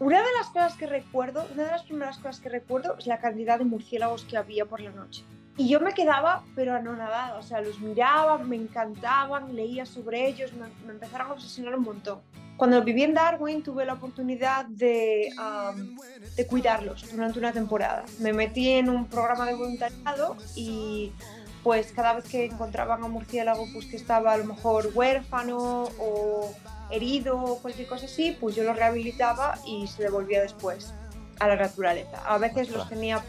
una de las cosas que recuerdo, una de las primeras cosas que recuerdo es la cantidad de murciélagos que había por la noche. Y yo me quedaba, pero anonadada, o sea, los miraba, me encantaban, leía sobre ellos, me, me empezaron a obsesionar un montón. Cuando viví en Darwin tuve la oportunidad de, cuidarlos durante una temporada. Me metí en un programa de voluntariado y pues cada vez que encontraban a un murciélago pues que estaba a lo mejor huérfano o herido o cualquier cosa así, pues yo lo rehabilitaba y se devolvía después a la naturaleza. A veces los tenía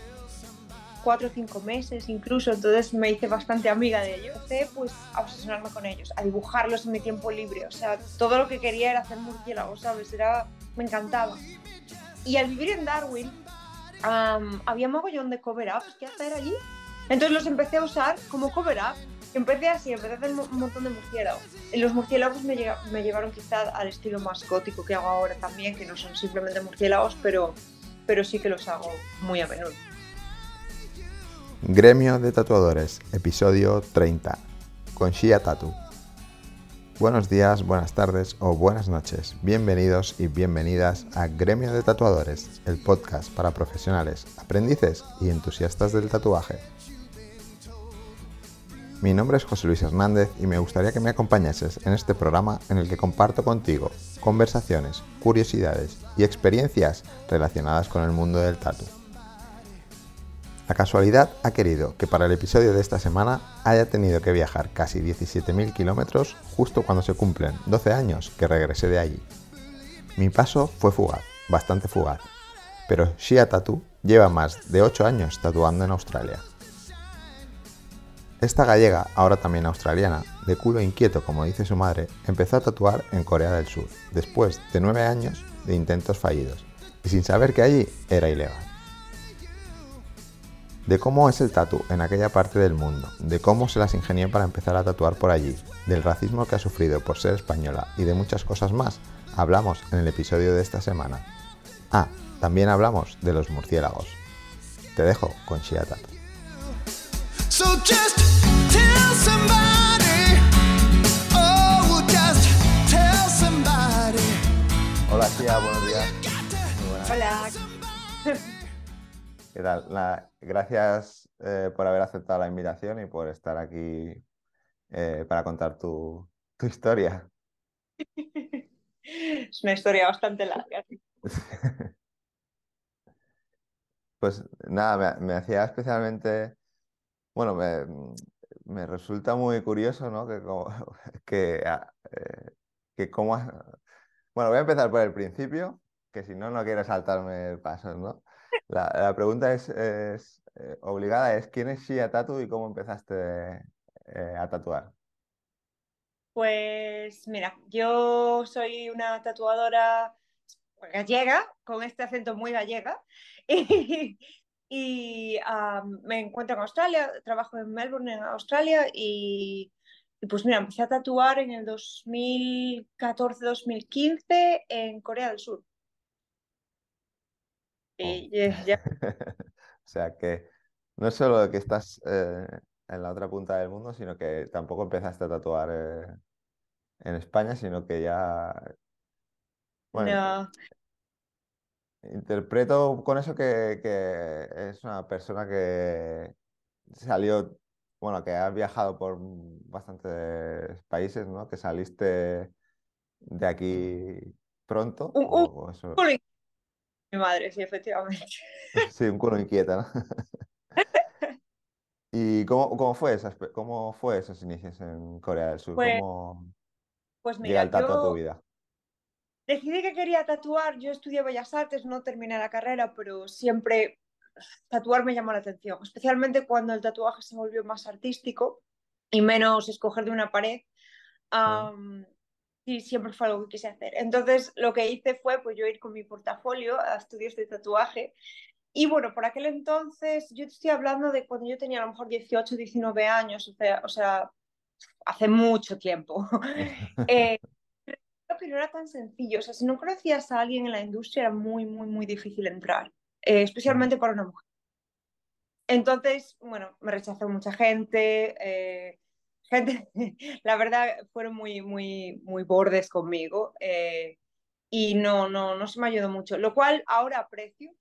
cuatro o cinco meses incluso, entonces me hice bastante amiga de ellos. Empecé pues a obsesionarme con ellos, a dibujarlos en mi tiempo libre, o sea, todo lo que quería era hacer murciélagos, ¿sabes? Era, me encantaba. Y al vivir en Darwin, um, había mogollón de cover-ups que hacer allí, entonces los empecé a usar como cover-up. Empecé así, empecé a hacer un montón de murciélagos. Los murciélagos me, me llevaron quizá al estilo más gótico que hago ahora también, que no son simplemente murciélagos, pero, pero sí que los hago muy a menudo. Gremio de Tatuadores, episodio 30, con Shia Tatu. Buenos días, buenas tardes o buenas noches. Bienvenidos y bienvenidas a Gremio de Tatuadores, el podcast para profesionales, aprendices y entusiastas del tatuaje. Mi nombre es José Luis Hernández y me gustaría que me acompañases en este programa en el que comparto contigo conversaciones, curiosidades y experiencias relacionadas con el mundo del tatu. La casualidad ha querido que para el episodio de esta semana haya tenido que viajar casi 17.000 kilómetros justo cuando se cumplen 12 años que regresé de allí. Mi paso fue fugaz, bastante fugaz, pero Shia Tattoo lleva más de 8 años tatuando en Australia. Esta gallega, ahora también australiana, de culo inquieto como dice su madre, empezó a tatuar en Corea del Sur, después de 9 años de intentos fallidos, y sin saber que allí era ilegal de cómo es el tatu en aquella parte del mundo, de cómo se las ingenió para empezar a tatuar por allí, del racismo que ha sufrido por ser española y de muchas cosas más, hablamos en el episodio de esta semana. Ah, también hablamos de los murciélagos. Te dejo con Shia. Hola Shia, buenos días. Hola. ¿Qué tal? gracias eh, por haber aceptado la invitación y por estar aquí eh, para contar tu, historia. Es una historia bastante larga. Pues nada, me, hacía especialmente, bueno, me, resulta muy curioso, ¿no? Que, que, ah, eh, que. Bueno, voy a empezar por el principio, que si no, no quiero saltarme pasos, ¿no? La, pregunta es, eh, obligada, es ¿quién es Shia Tatu y cómo empezaste eh, a tatuar? Pues mira, yo soy una tatuadora gallega, con este acento muy gallega, me encuentro en Australia, trabajo en Melbourne, en Australia, y, y pues mira, empecé a tatuar en el 2014-2015 en Corea del Sur. Oh. o sea que no es solo que estás eh, en la otra punta del mundo, sino que tampoco empezaste a tatuar eh, en España, sino que ya... Bueno, interpreto con eso que, es una persona que salió, bueno, que ha viajado por bastantes países, ¿no? Que saliste de aquí pronto. Mi madre, sí, efectivamente. Sí, un culo inquieta, ¿no? ¿Y cómo, cómo, fue esas, cómo fue esos inicios en Corea del Sur? Pues, ¿Cómo pues mira, el tatu a tu vida? Decidí que quería tatuar, yo estudié Bellas Artes, no terminé la carrera, pero siempre tatuar me llamó la atención, especialmente cuando el tatuaje se volvió más artístico y menos escoger de una pared sí, siempre fue algo que quise hacer. Entonces, lo que hice fue, pues yo ir con mi portafolio a estudios de tatuaje. Y bueno, por aquel entonces, yo te estoy hablando de cuando yo tenía a lo mejor 18, 19 años, o sea, o sea hace mucho tiempo. eh, no era tan sencillo. O sea, si no conocías a alguien en la industria, era muy, muy, muy difícil entrar, eh, especialmente para una mujer. Entonces, bueno, me rechazó mucha gente. Eh, gente, la verdad, fueron muy, muy, muy bordes conmigo. Eh, y no, no, no se me ayudó mucho, lo cual ahora aprecio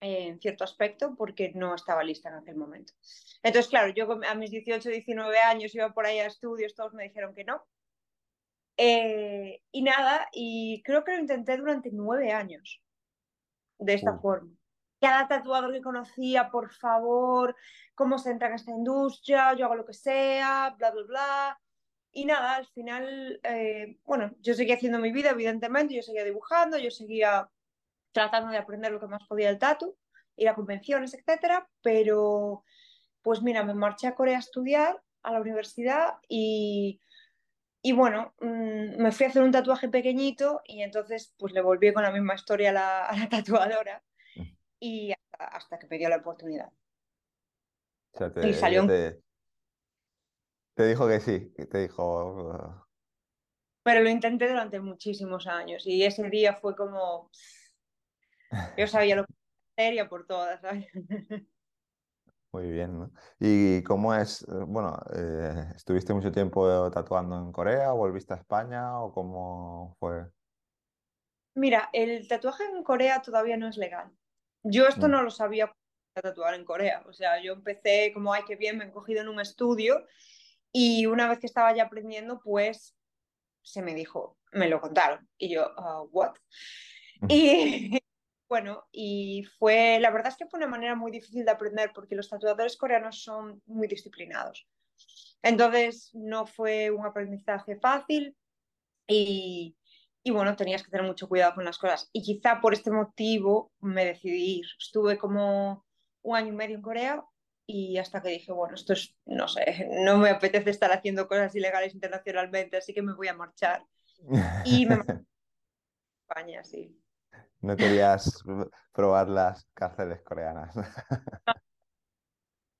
eh, en cierto aspecto porque no estaba lista en aquel momento. Entonces, claro, yo a mis 18, 19 años iba por ahí a estudios, todos me dijeron que no. Eh, y nada, y creo que lo intenté durante nueve años de esta forma. Cada tatuador que conocía, por favor, cómo se entra en esta industria, yo hago lo que sea, bla, bla, bla. Y nada, al final, eh, bueno, yo seguía haciendo mi vida, evidentemente, yo seguía dibujando, yo seguía tratando de aprender lo que más podía del tatu, ir a convenciones, etcétera, pero pues mira, me marché a Corea a estudiar a la universidad y, y bueno, mmm, me fui a hacer un tatuaje pequeñito y entonces pues le volví con la misma historia a la, a la tatuadora y hasta, hasta, que me dio la oportunidad. O sea, te, y salió te, te, dijo que sí, que te dijo... Uh... Pero lo intenté durante muchísimos años y ese día fue como... Yo sabía lo que sería por todas, ¿sabes? Muy bien, ¿no? ¿Y cómo es? Bueno, eh, ¿estuviste mucho tiempo tatuando en Corea? ¿Volviste a España o cómo fue? Mira, el tatuaje en Corea todavía no es legal. Yo esto mm. no lo sabía tatuar en Corea. O sea, yo empecé como, ay, qué bien, me he cogido en un estudio y una vez que estaba ya aprendiendo, pues se me dijo, me lo contaron. Y yo, uh, ¿what? Y bueno, y fue, la verdad es que fue una manera muy difícil de aprender porque los tatuadores coreanos son muy disciplinados. Entonces no fue un aprendizaje fácil y, y bueno, tenías que tener mucho cuidado con las cosas. Y quizá por este motivo me decidí ir. Estuve como un año y medio en Corea y hasta que dije, bueno, esto es, no sé, no me apetece estar haciendo cosas ilegales internacionalmente, así que me voy a marchar. Y me marché a España, sí. No querías probar las cárceles coreanas.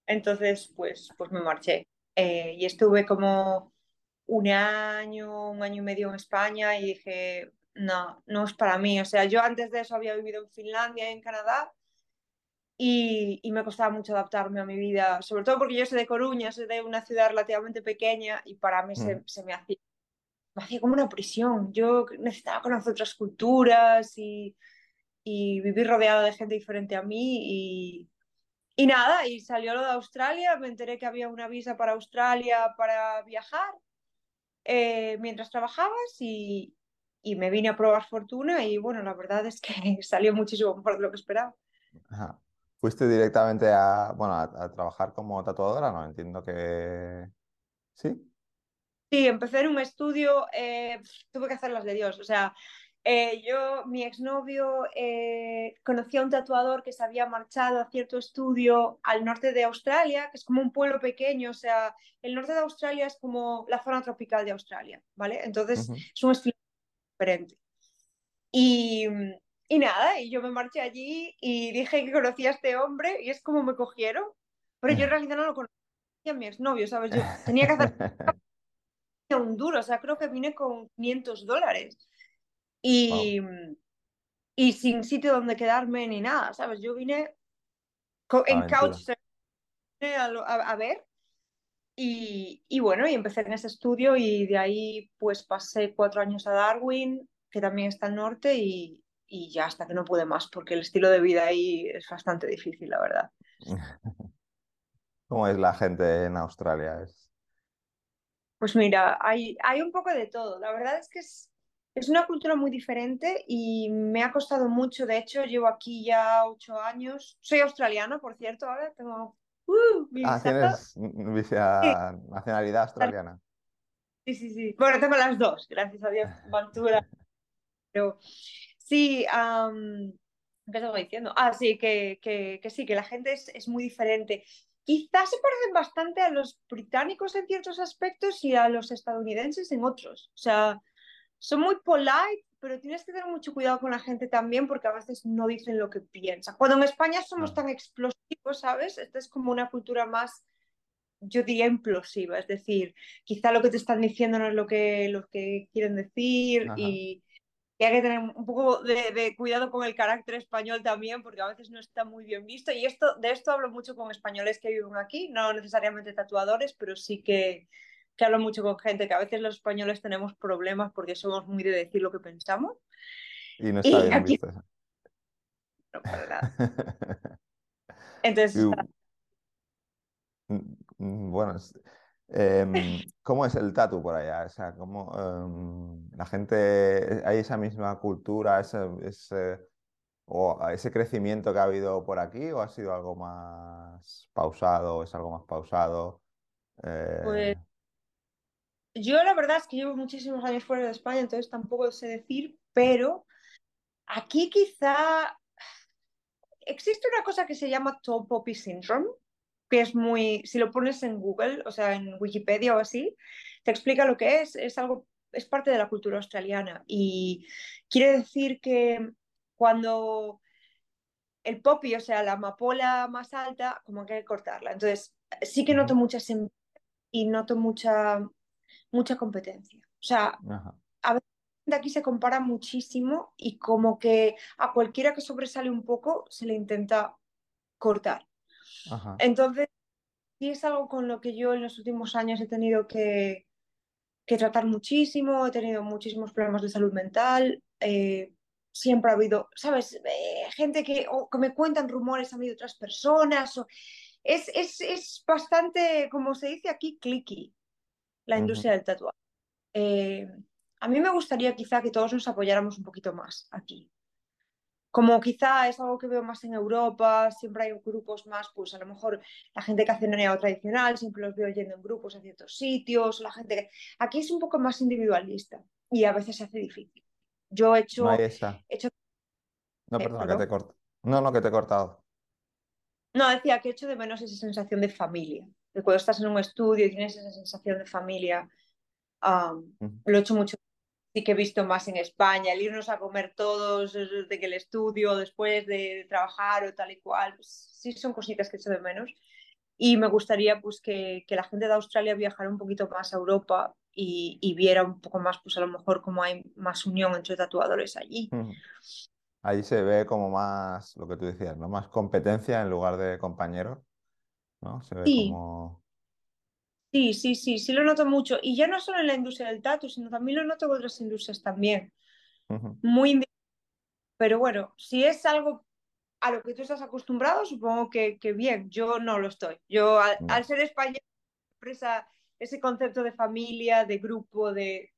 Entonces, pues, pues me marché. Eh, y estuve como un año, un año y medio en España y dije, no, no es para mí. O sea, yo antes de eso había vivido en Finlandia y en Canadá y, y, me costaba mucho adaptarme a mi vida, sobre todo porque yo soy de Coruña, soy de una ciudad relativamente pequeña y para mí mm. se, se, me hacía me hacía como una prisión. Yo necesitaba conocer otras culturas y, y vivir rodeado de gente diferente a mí y, y nada, y salió lo de Australia, me enteré que había una visa para Australia para viajar eh, mientras trabajabas y, y, me vine a probar fortuna y bueno, la verdad es que salió muchísimo mejor de lo que esperaba. Ajá. ¿Fuiste directamente a, bueno, a, a, trabajar como tatuadora? No, entiendo que... ¿Sí? Sí, empecé en un estudio, eh, tuve que hacer las de Dios, o sea, eh, yo, mi exnovio, eh, conocía a un tatuador que se había marchado a cierto estudio al norte de Australia, que es como un pueblo pequeño, o sea, el norte de Australia es como la zona tropical de Australia, ¿vale? Entonces uh -huh. es un estilo diferente. Y, y nada, y yo me marché allí y dije que conocía a este hombre y es como me cogieron, pero yo en realidad no lo conocía a mi exnovio, ¿sabes? Yo tenía que hacer un duro, o sea, creo que vine con 500 dólares y, wow. y sin sitio donde quedarme ni nada, ¿sabes? Yo vine en couch a, a, a ver y, y, bueno, y empecé en ese estudio y de ahí pues pasé cuatro años a Darwin, que también está al norte, y, y ya hasta que no pude más, porque el estilo de vida ahí es bastante difícil, la verdad. ¿Cómo es la gente en Australia? Es... Pues mira, hay, hay un poco de todo. La verdad es que es, es una cultura muy diferente y me ha costado mucho. De hecho, llevo aquí ya ocho años. Soy australiana, por cierto, ahora tengo uh, mi ah, tienes visa, sí. nacionalidad australiana. Sí, sí, sí. Bueno, tengo las dos, gracias a Dios, Ventura. Pero sí, um, ¿qué estaba diciendo? Ah, sí, que, que, que, sí, que la gente es, es muy diferente. Quizás se parecen bastante a los británicos en ciertos aspectos y a los estadounidenses en otros. O sea, son muy polite, pero tienes que tener mucho cuidado con la gente también porque a veces no dicen lo que piensan. Cuando en España somos tan explosivos, ¿sabes? Esta es como una cultura más, yo diría, implosiva. Es decir, quizá lo que te están diciendo no es lo que, lo que quieren decir y, y, hay que tener un poco de, de, cuidado con el carácter español también porque a veces no está muy bien visto. Y esto, de esto hablo mucho con españoles que viven aquí, no necesariamente tatuadores, pero sí que que hablo mucho con gente, que a veces los españoles tenemos problemas porque somos muy de decir lo que pensamos. Y no está bien aquí- visto eso. No, para nada. Entonces, Y, mm, Bueno, em, ¿cómo es el tatu por allá? O sea, ¿cómo em, la gente, hay esa misma cultura, ese, ese- o ese crecimiento que ha habido por aquí, o ha sido algo más pausado, es algo más pausado? Eh, Pues- yo la verdad es que llevo muchísimos años fuera de España, entonces tampoco sé decir, pero aquí quizá existe una cosa que se llama Tall Poppy Syndrome, que es muy, si lo pones en Google, o sea, en Wikipedia o así, te explica lo que es, es algo, es parte de la cultura australiana y quiere decir que cuando el poppy, o sea, la amapola más alta, como que hay que cortarla. Entonces, sí que noto mucha y noto mucha, mucha competencia. O sea, ajá, de aquí se compara muchísimo y como que a cualquiera que sobresale un poco se le intenta cortar. ajá, Entonces, sí es algo con lo que yo en los últimos años he tenido que, que tratar muchísimo, he tenido muchísimos problemas de salud mental. eh, siempre ha habido, ¿sabes? Eh, gente que, o que me cuentan rumores, han habido otras personas. o- es, es, es bastante, como se dice aquí, clicky la industria del tatuaje. Eh, a mí me gustaría quizá que todos nos apoyáramos un poquito más aquí. Como quizá es algo que veo más en Europa, siempre hay grupos más, pues a lo mejor la gente que hace neo tradicional, siempre los veo yendo en grupos a ciertos sitios, o la gente que... Aquí es un poco más individualista y a veces se hace difícil. Yo he No hecho... he hecho No, Eh, que te he cortado. No, no, que te he cortado. no, decía que echo de menos esa sensación de familia, cuando estás en un estudio y tienes esa sensación de familia. um, Ujú. lo he hecho mucho sí que he visto más en España, el irnos a comer todos de que el estudio después de trabajar o tal y cual, pues, sí son cositas que echo de menos. Y me gustaría pues que, que la gente de Australia viajara un poquito más a Europa y, y viera un poco más, pues a lo mejor cómo hay más unión entre tatuadores allí. Ujú. Ahí se ve como más, lo que tú decías, ¿no? Más competencia en lugar de compañeros, ¿no? Se ve Sí, como... sí, sí, sí, sí lo noto mucho. Y ya no solo en la industria del tatu, sino también lo noto en otras industrias también. Ujú. Muy indi- Pero bueno, si es algo a lo que tú estás acostumbrado, supongo que, que bien, yo no lo estoy. Yo al, ser español, esa- ese concepto de familia, de grupo, de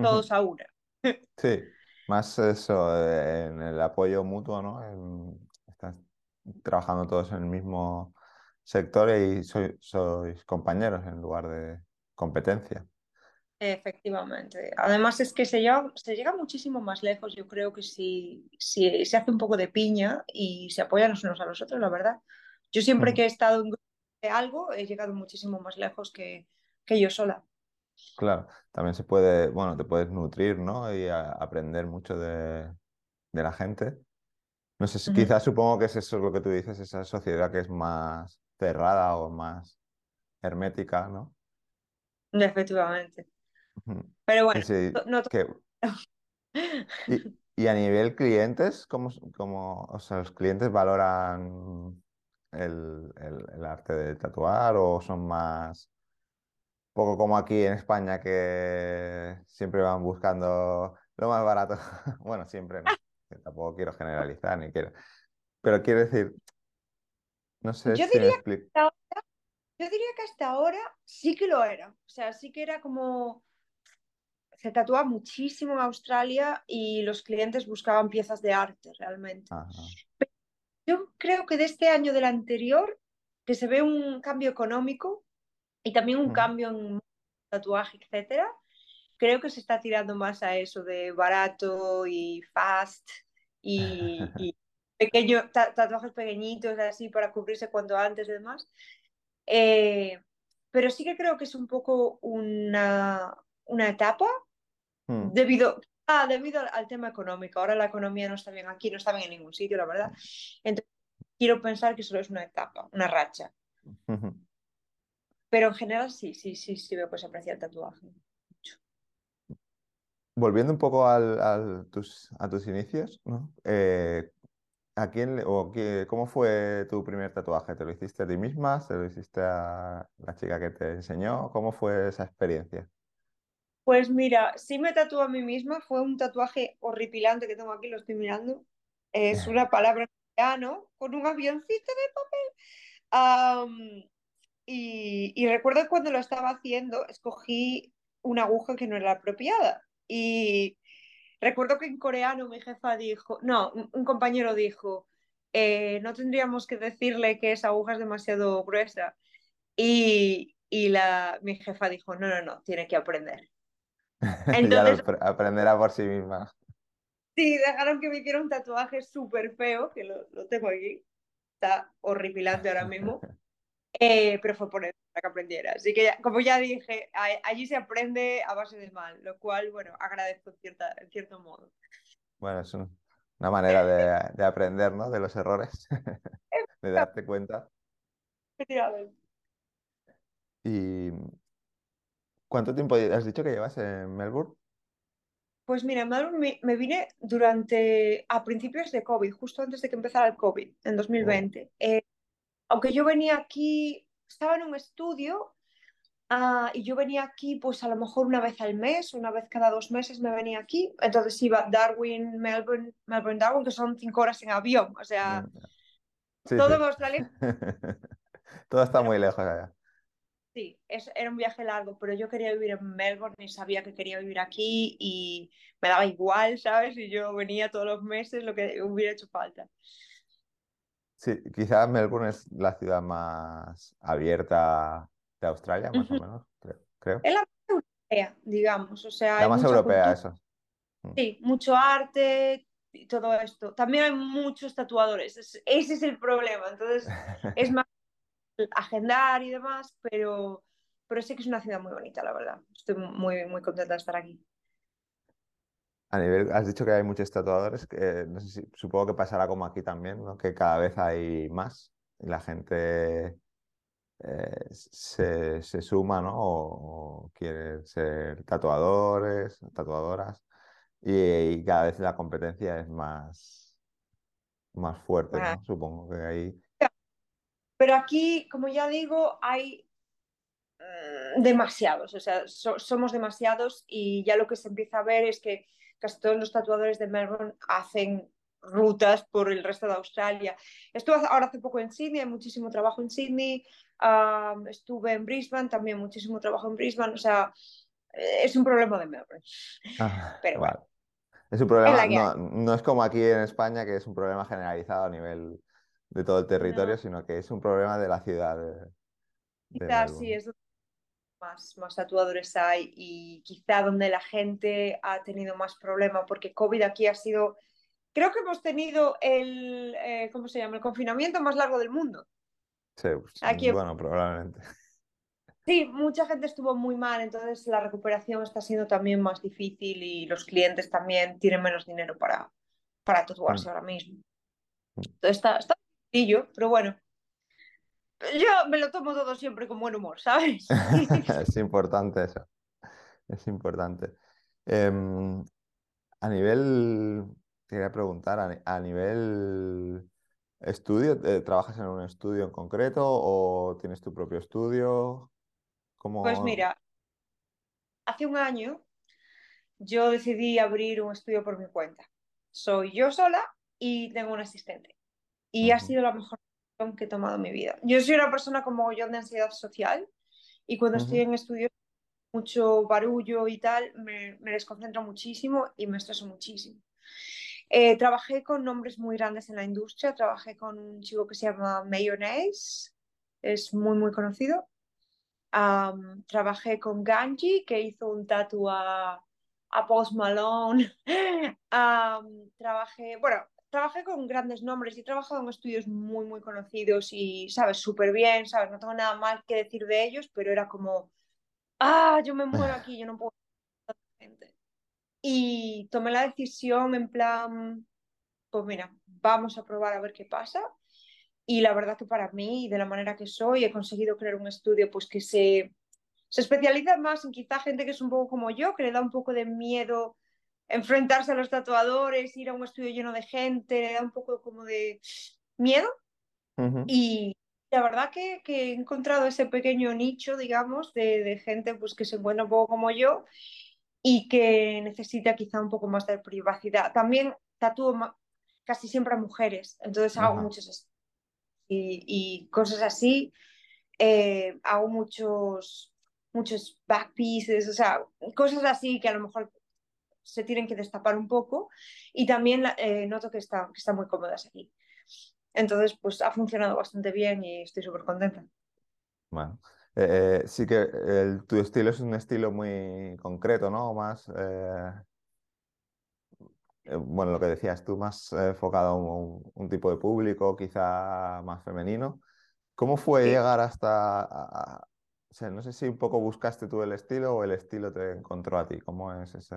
todos Ujú. a una. Sí, más eso, eh, en el apoyo mutuo, ¿no? En- estás trabajando todos en el mismo sector y sois, sois compañeros en lugar de competencia. Efectivamente. Además es que se llega, se llega muchísimo más lejos, yo creo que si, si se hace un poco de piña y se apoyan los unos a los otros, la verdad. Yo siempre Ujú. que he estado en grupo de algo, he llegado muchísimo más lejos que, que yo sola. Claro, también se puede, bueno, te puedes nutrir, ¿no? Y aprender mucho de, de la gente. No sé, quizás supongo que es eso lo que tú dices, esa sociedad que es más cerrada o más hermética, ¿no? Efectivamente. Pero bueno, sí, no, no- que, y, y a nivel clientes, ¿cómo, cómo, o sea, los clientes valoran el, el- el arte de tatuar o son más, poco como aquí en España que siempre van buscando lo más barato? Bueno, siempre no, tampoco quiero generalizar ni quiero, pero quiero decir, no sé yo si diría yo diría que hasta ahora sí que lo era. O sea, sí que era como se tatúa muchísimo en Australia y los clientes buscaban piezas de arte realmente. Ajá. Yo creo que de este año del anterior, que se ve un cambio económico y también un Ujú. cambio en tatuaje, etcétera, creo que se está tirando más a eso de barato y fast y, y pequeño, ta- tatuajes pequeñitos así para cubrirse cuanto antes y demás. Eh, pero sí que creo que es un poco una, una etapa Mm. debido, ah, debido al, al tema económico. Ahora la economía no está bien aquí, no está bien en ningún sitio, la verdad. Entonces, quiero pensar que solo es una etapa, una racha. Pero en general sí, sí, sí, sí veo que se aprecia el tatuaje. Volviendo un poco al, al tus, a tus inicios, ¿no? Eh, ¿A quién, o cómo fue tu primer tatuaje? ¿Te lo hiciste a ti misma? ¿Se lo hiciste a la chica que te enseñó? ¿Cómo fue esa experiencia? Pues mira, sí me tatué a mí misma, fue un tatuaje horripilante que tengo aquí, lo estoy mirando. Es una palabra coreano con un avioncito de papel. y, y recuerdo cuando lo estaba haciendo, escogí una aguja que no era la apropiada. Y recuerdo que en coreano mi jefa dijo, no, un compañero dijo, eh, no tendríamos que decirle que esa aguja es demasiado gruesa. Y, y la, mi jefa dijo, no, no, no, tiene que aprender. Entonces, ya aprenderá por sí misma. Sí, dejaron que me hiciera un tatuaje súper feo, que lo, lo, tengo aquí. Está horripilante ahora mismo. Eh, pero fue por eso para que aprendiera. Así que, como ya dije, allí se aprende a base del mal, lo cual, bueno, agradezco en, cierta, en cierto modo. Bueno, es una manera de, de, aprender, ¿no? De los errores, de darte cuenta. ¿Y cuánto tiempo has dicho que llevas en Melbourne? Pues mira, en Melbourne me, vine durante, a principios de COVID, justo antes de que empezara el COVID, en 2020 aunque yo venía aquí, estaba en un estudio uh, y yo venía aquí pues a lo mejor una vez al mes, una vez cada dos meses me venía aquí, entonces iba Darwin, Melbourne, Melbourne, Darwin, que son cinco horas en avión, o sea, sí, todo sí. en Australia. todo está muy lejos allá. Sí, es, era un viaje largo, pero yo quería vivir en Melbourne y sabía que quería vivir aquí y me daba igual, ¿sabes? Y yo venía todos los meses lo que hubiera hecho falta. Sí, quizás Melbourne es la ciudad más abierta de Australia, más o menos, creo. Es la más europea, digamos. O sea, la más europea, eso. Mm. Sí, mucho arte y todo esto. También hay muchos tatuadores. ese es el problema. Entonces, es más agendar y demás, pero, pero sí que es una ciudad muy bonita, la verdad. Estoy muy, muy contenta de estar aquí. A nivel, has dicho que hay muchos tatuadores, que no sé si, supongo que pasará como aquí también, ¿no? que cada vez hay más y la gente eh, se, se, suma ¿no? o, quiere ser tatuadores, tatuadoras y, cada vez la competencia es más, más fuerte, ¿no? supongo que ahí. Pero aquí, como ya digo, hay mm, demasiados, o sea, somos demasiados y ya lo que se empieza a ver es que casi todos los tatuadores de Melbourne hacen rutas por el resto de Australia. Estuve ahora hace poco en Sydney, hay muchísimo trabajo en Sydney, um, estuve en Brisbane, también muchísimo trabajo en Brisbane, o sea, es un problema de Melbourne. Ah, Pero bueno. Es un problema, no, no, es como aquí en España, que es un problema generalizado a nivel de todo el territorio, no. sino que es un problema de la ciudad. De, Quizás sí, es más, más tatuadores hay y quizá donde la gente ha tenido más problema, porque COVID aquí ha sido, creo que hemos tenido el, eh, ¿cómo se llama? El confinamiento más largo del mundo. Sí, pues, aquí, bueno, probablemente. Sí, mucha gente estuvo muy mal, entonces la recuperación está siendo también más difícil y los clientes también tienen menos dinero para, para tatuarse mm. ahora mismo. Mm. Entonces está, está sencillo, pero bueno, yo me lo tomo todo siempre con buen humor, ¿sabes? es importante eso. Es importante. Eh, a nivel, quería preguntar, a, nivel estudio, eh, ¿trabajas en un estudio en concreto o tienes tu propio estudio? ¿Cómo... Pues mira, hace un año yo decidí abrir un estudio por mi cuenta. Soy yo sola y tengo un asistente. Y uh -huh. ha sido la mejor que he tomado en mi vida. Yo soy una persona como yo de ansiedad social y cuando uh -huh. estoy en estudios mucho barullo y tal, me, me, desconcentro muchísimo y me estreso muchísimo. Eh, trabajé con nombres muy grandes en la industria, trabajé con un chico que se llama Mayonnaise, es muy muy conocido. Um, trabajé con Ganji, que hizo un tatu a, a Post Malone. um, trabajé, bueno, trabajé con grandes nombres y he trabajado en estudios muy, muy conocidos y, sabes, súper bien, sabes, no tengo nada mal que decir de ellos, pero era como, ah, yo me muero aquí, yo no puedo. Y tomé la decisión en plan, pues mira, vamos a probar a ver qué pasa. Y la verdad que para mí, de la manera que soy, he conseguido crear un estudio pues que se, se especializa más en quizá gente que es un poco como yo, que le da un poco de miedo enfrentarse a los tatuadores, ir a un estudio lleno de gente, le da un poco como de miedo. Y la verdad que, que, he encontrado ese pequeño nicho, digamos, de, de, gente pues, que se encuentra un poco como yo y que necesita quizá un poco más de privacidad. También tatúo casi siempre a mujeres, entonces hago muchos y, y, cosas así. Eh, hago muchos, muchos back pieces, o sea, cosas así que a lo mejor se tienen que destapar un poco y también eh, noto que, está, que están muy cómodas aquí. Entonces, pues ha funcionado bastante bien y estoy súper contenta. Bueno, eh, eh, sí que el, tu estilo es un estilo muy concreto, ¿no? Más, eh, bueno, lo que decías tú, más enfocado a un, un, tipo de público, quizá más femenino. ¿Cómo fue Sí. llegar hasta, a- a- o sea, no sé si un poco buscaste tú el estilo o el estilo te encontró a ti? ¿Cómo es ese?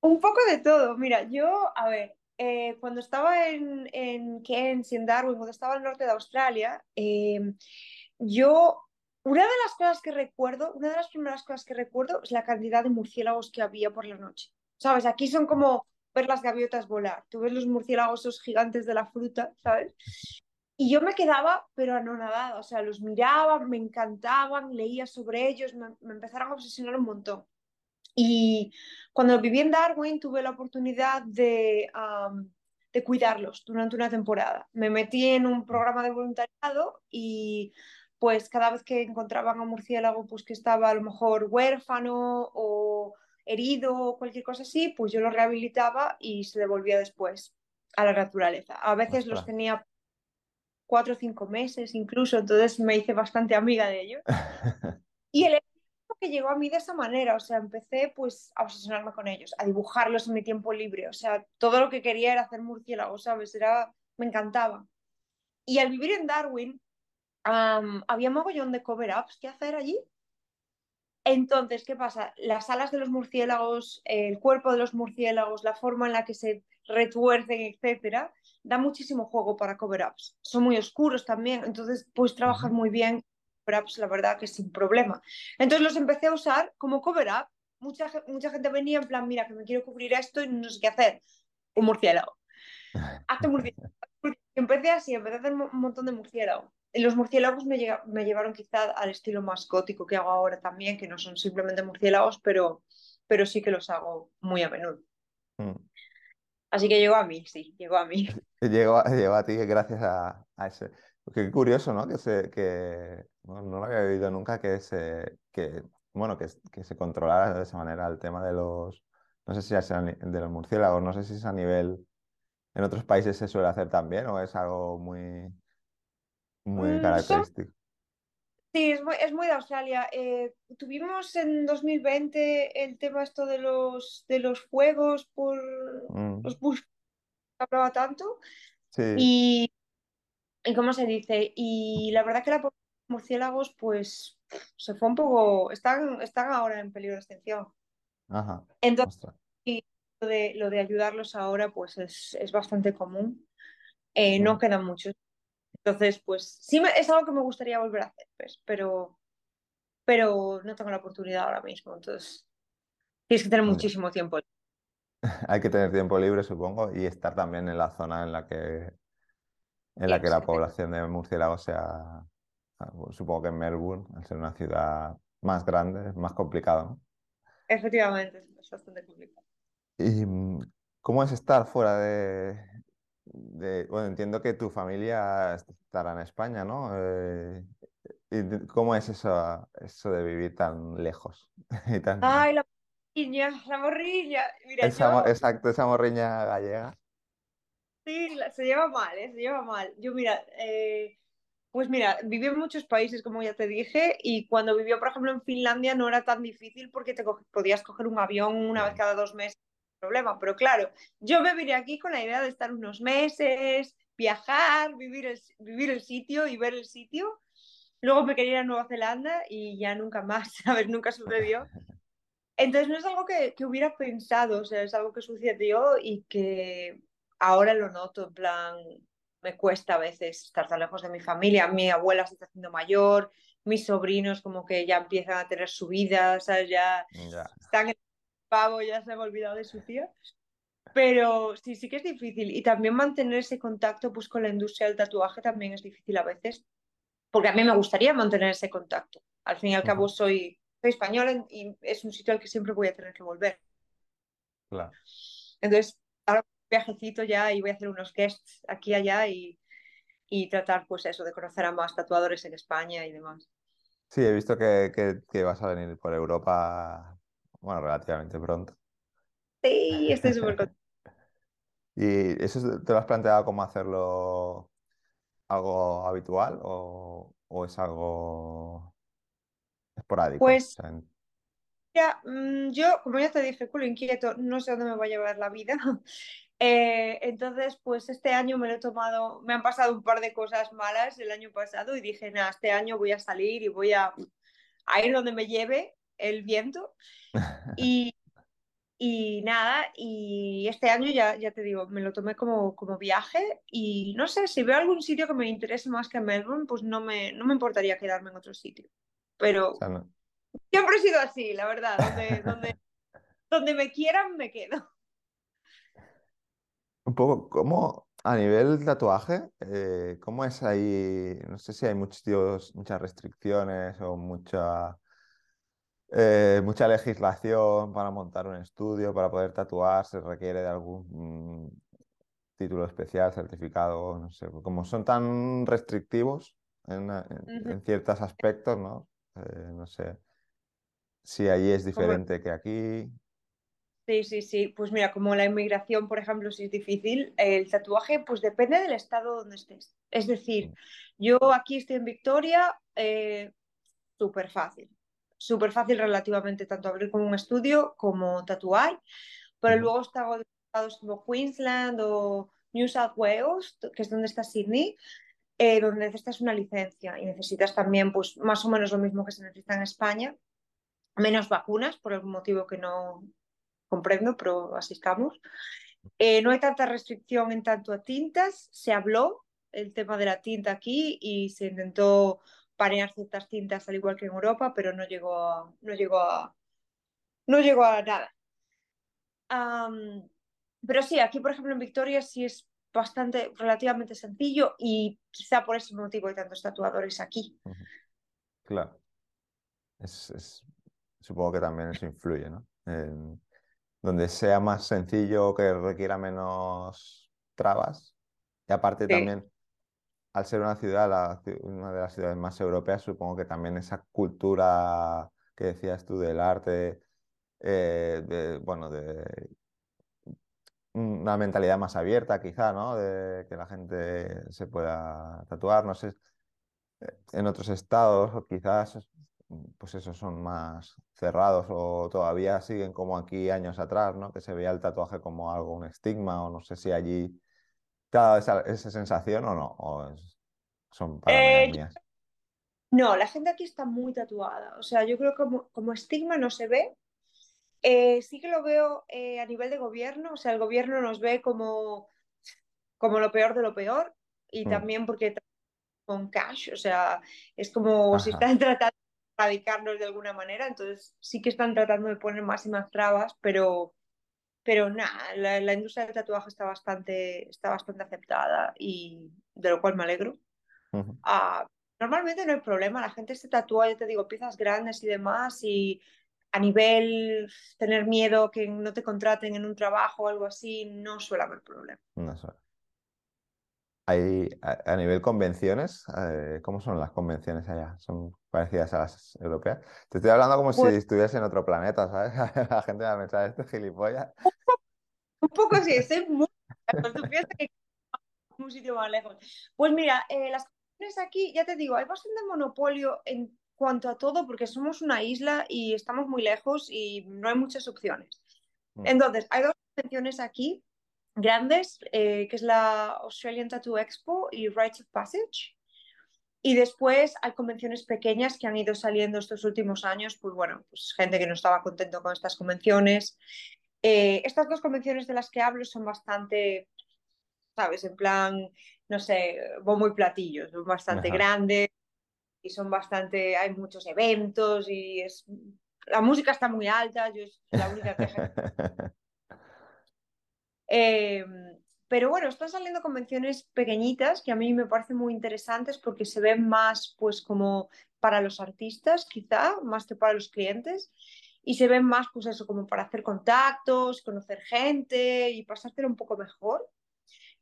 Un poco de todo. Mira, yo, a ver, eh, cuando estaba en, en y en Darwin, cuando estaba al norte de Australia, eh, yo, una de las cosas que recuerdo, una de las primeras cosas que recuerdo es la cantidad de murciélagos que había por la noche. ¿Sabes? Aquí son como ver las gaviotas volar. Tú ves los murciélagos esos gigantes de la fruta, ¿sabes? Y yo me quedaba, pero anonadada, o sea, los miraba, me encantaban, leía sobre ellos, me, me empezaron a obsesionar un montón. Y cuando viví en Darwin tuve la oportunidad de, um, de cuidarlos durante una temporada. Me metí en un programa de voluntariado y pues cada vez que encontraban a un murciélago pues que estaba a lo mejor huérfano o herido o cualquier cosa así, pues yo lo rehabilitaba y se devolvía después a la naturaleza. A veces los tenía cuatro o cinco meses incluso, entonces me hice bastante amiga de ellos. Y el que llegó a mí de esa manera, o sea, empecé pues a obsesionarme con ellos, a dibujarlos en mi tiempo libre, o sea, todo lo que quería era hacer murciélagos, ¿sabes? Era, me encantaba. Y al vivir en Darwin, um, había mogollón de cover-ups que hacer allí. Entonces, ¿qué pasa? Las alas de los murciélagos, el cuerpo de los murciélagos, la forma en la que se retuercen, etcétera, da muchísimo juego para cover-ups. Son muy oscuros también, entonces puedes trabajar muy bien cover-ups, la verdad que sin problema. Entonces los empecé a usar como cover-up. Mucha, mucha gente venía en plan, mira, que me quiero cubrir esto y no sé qué hacer. Un murciélago. Hazte murciélago. Empecé así, empecé a hacer un montón de murciélago. Los murciélagos me, llega, me, llevaron quizá al estilo más gótico que hago ahora también, que no son simplemente murciélagos, pero, pero sí que los hago muy a menudo. Mm. Así que llegó a mí, sí, llegó a mí. Llegó, a- llegó a ti gracias a, a ese. Qué curioso, ¿no? Que se, que bueno, no lo había oído nunca que se, que, bueno, que, que se controlara de esa manera el tema de los, no sé si es a de los murciélagos, no sé si es a nivel, en otros países se suele hacer también o es algo muy, muy Mm, característico. sí, es muy, es muy de Australia. Eh, tuvimos en 2020 el tema esto de los, de los fuegos por Mm, los bush hablaba tanto. sí, Y, ¿y cómo se dice? Y la verdad que la murciélagos, pues, se fue un poco. Están, están ahora en peligro de extinción. ajá, Entonces, ostras. lo de, lo de ayudarlos ahora, pues es, es bastante común. Eh, no quedan muchos. Entonces, pues sí, me- es algo que me gustaría volver a hacer, pues, pero, pero no tengo la oportunidad ahora mismo. Entonces, tienes que tener muchísimo tiempo. Hay que tener tiempo libre, supongo, y estar también en la zona en la que, en la que la población de murciélagos sea, ah, bueno, supongo que en Melbourne, al ser una ciudad más grande, es más complicado, ¿no? Efectivamente, es bastante complicado. ¿Y mm, cómo es estar fuera de, de- Bueno, entiendo que tu familia estará en España, ¿no? Eh, ¿y ¿cómo es eso, eso de vivir tan lejos? Y tan... Ay, la morriña, la morriña. Mira, Esa yo exacto, esa morriña gallega. Sí, se lleva mal, ¿eh? Se lleva mal. Yo, mira, eh, pues mira, viví en muchos países, como ya te dije, y cuando vivió, por ejemplo, en Finlandia no era tan difícil porque te co- podías coger un avión una vez cada dos meses, sin problema. Pero claro, yo me vine aquí con la idea de estar unos meses, viajar, vivir el, vivir el sitio y ver el sitio. Luego me quería ir a Nueva Zelanda y ya nunca más, ¿sabes? Nunca sucedió. Entonces no es algo que, que hubiera pensado, o sea, es algo que sucedió y que ahora lo noto, en plan, me cuesta a veces estar tan lejos de mi familia. Mi abuela se está haciendo mayor, mis sobrinos como que ya empiezan a tener su vida, ¿sabes? Ya Ya. están en pavo ya se ha olvidado de su tía. Pero sí, sí que es difícil. Y también mantener ese contacto pues, con la industria del tatuaje también es difícil a veces. Porque a mí me gustaría mantener ese contacto. Al fin y al cabo soy, soy española y es un sitio al que siempre voy a tener que volver. Claro. Entonces, ahora viajecito ya y voy a hacer unos guests aquí y allá y, y tratar pues eso, de conocer a más tatuadores en España y demás. Sí, he visto que, que, que vas a venir por Europa, bueno, relativamente pronto. Sí, estoy súper contenta. ¿Y eso te lo has planteado cómo hacerlo algo habitual o, o es algo esporádico? Pues O sea, en- Ya, mm, yo, como ya te dije, culo inquieto, no sé dónde me va a llevar la vida. Eh, entonces, pues este año me lo he tomado, me han pasado un par de cosas malas el año pasado y dije, nada, este año voy a salir y voy a, a ir donde me lleve el viento. Y, y nada, y este año ya, ya te digo, me lo tomé como, como viaje y no sé, si veo algún sitio que me interese más que Melbourne, pues no me, no me importaría quedarme en otro sitio. Pero siempre he sido así, la verdad, donde, donde, donde me quieran me quedo. Un poco, ¿cómo a nivel tatuaje, eh, cómo es ahí? No sé si hay muchos, muchas restricciones o mucha, eh, mucha legislación para montar un estudio, para poder tatuar, se requiere de algún mm, título especial, certificado, no sé, como son tan restrictivos en, en- Ujú. en ciertos aspectos, ¿no? Eh, no sé si allí es diferente que aquí. Sí, sí, sí. Pues mira, como la inmigración, por ejemplo, sí es difícil, el tatuaje, pues depende del estado donde estés. Es decir, yo aquí estoy en Victoria, eh, súper fácil. Súper fácil relativamente, tanto abrir como un estudio como tatuar. Pero luego está en estados como Queensland o New South Wales, que es donde está Sydney, eh, donde necesitas una licencia y necesitas también, pues, más o menos lo mismo que se necesita en España, menos vacunas, por algún motivo que no comprendo, pero así estamos. Eh, no hay tanta restricción en tanto a tintas, se habló el tema de la tinta aquí y se intentó parear ciertas tintas al igual que en Europa, pero no llegó a, no llegó a, no llegó a nada. Pero sí, aquí por ejemplo en Victoria sí es bastante, relativamente sencillo y quizá por ese motivo hay tantos tatuadores aquí. Claro. Es, es- supongo que también eso influye, ¿no? Donde sea más sencillo, que requiera menos trabas. Y aparte Sí. también, al ser una ciudad, la una de las ciudades más europeas, supongo que también esa cultura que decías tú del arte, eh, de, bueno, de una mentalidad más abierta quizá, ¿no? De que la gente se pueda tatuar, no sé, en otros estados o quizás pues esos son más cerrados o todavía siguen como aquí años atrás, ¿no? Que se veía el tatuaje como algo, un estigma o no sé si allí te ha dado esa, esa sensación o no, o es- son paranoias Eh, mías. no, la gente aquí está muy tatuada. O sea, yo creo que como, como estigma no se ve. Eh, sí que lo veo eh, a nivel de gobierno. O sea, el gobierno nos ve como, como lo peor de lo peor. Y Mm, también porque con cash. O sea, es como si Ajá. están tratando de erradicarnos de alguna manera. Entonces sí que están tratando de poner más y más trabas, pero, pero nada, la, la industria del tatuaje está bastante, está bastante aceptada y de lo cual me alegro. Ah, normalmente no hay problema, la gente se tatúa, ya te digo, piezas grandes y demás, y a nivel tener miedo que no te contraten en un trabajo o algo así, no suele haber problema. No sé. Hay, a, a nivel convenciones, eh, ¿cómo son las convenciones allá? ¿Son parecidas a las europeas? Te estoy hablando como si Pues estuvieras en otro planeta, ¿sabes? La gente va a pensar, este gilipollas. un poco así, estoy muy lejos, tú piensas que es un sitio más lejos. Pues mira, eh, las convenciones aquí, ya te digo, hay bastante monopolio en cuanto a todo porque somos una isla y estamos muy lejos y no hay muchas opciones. Mm, Entonces, hay dos convenciones aquí grandes, eh, que es la Australian Tattoo Expo y Rites of Passage. Y después hay convenciones pequeñas que han ido saliendo estos últimos años, pues bueno, pues gente que no estaba contento con estas convenciones. Eh, estas dos convenciones de las que hablo son bastante, ¿sabes? En plan, no sé, bombo y platillo, son bastante Ajá. grandes y son bastante, hay muchos eventos y es, la música está muy alta, yo es la única queja. Eh, pero bueno, están saliendo convenciones pequeñitas que a mí me parecen muy interesantes porque se ven más pues como para los artistas quizá, más que para los clientes y se ven más pues eso como para hacer contactos, conocer gente y pasártelo un poco mejor.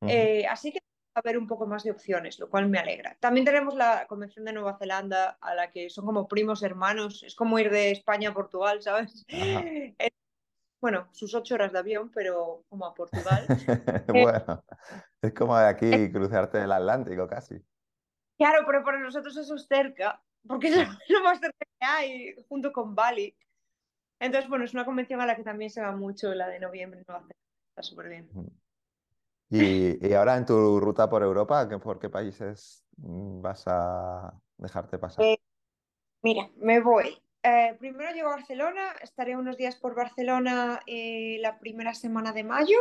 Eh, así que a ver un poco más de opciones, lo cual me alegra. También tenemos la Convención de Nueva Zelanda, a la que son como primos hermanos, es como ir de España a Portugal, ¿sabes? bueno, sus ocho horas de avión, pero como a Portugal. bueno, es como de aquí eh, cruzarte el Atlántico casi. Claro, pero para nosotros eso es cerca, porque es lo más cerca que hay, junto con Bali. Entonces, bueno, es una convención a la que también se va mucho, la de noviembre, Nueva Zelanda. Está súper bien. Y, y, ahora en tu ruta por Europa, ¿por qué países mm, vas a dejarte pasar? Eh, mira, me voy eh, primero llego a Barcelona, estaré unos días por Barcelona eh, la primera semana de mayo.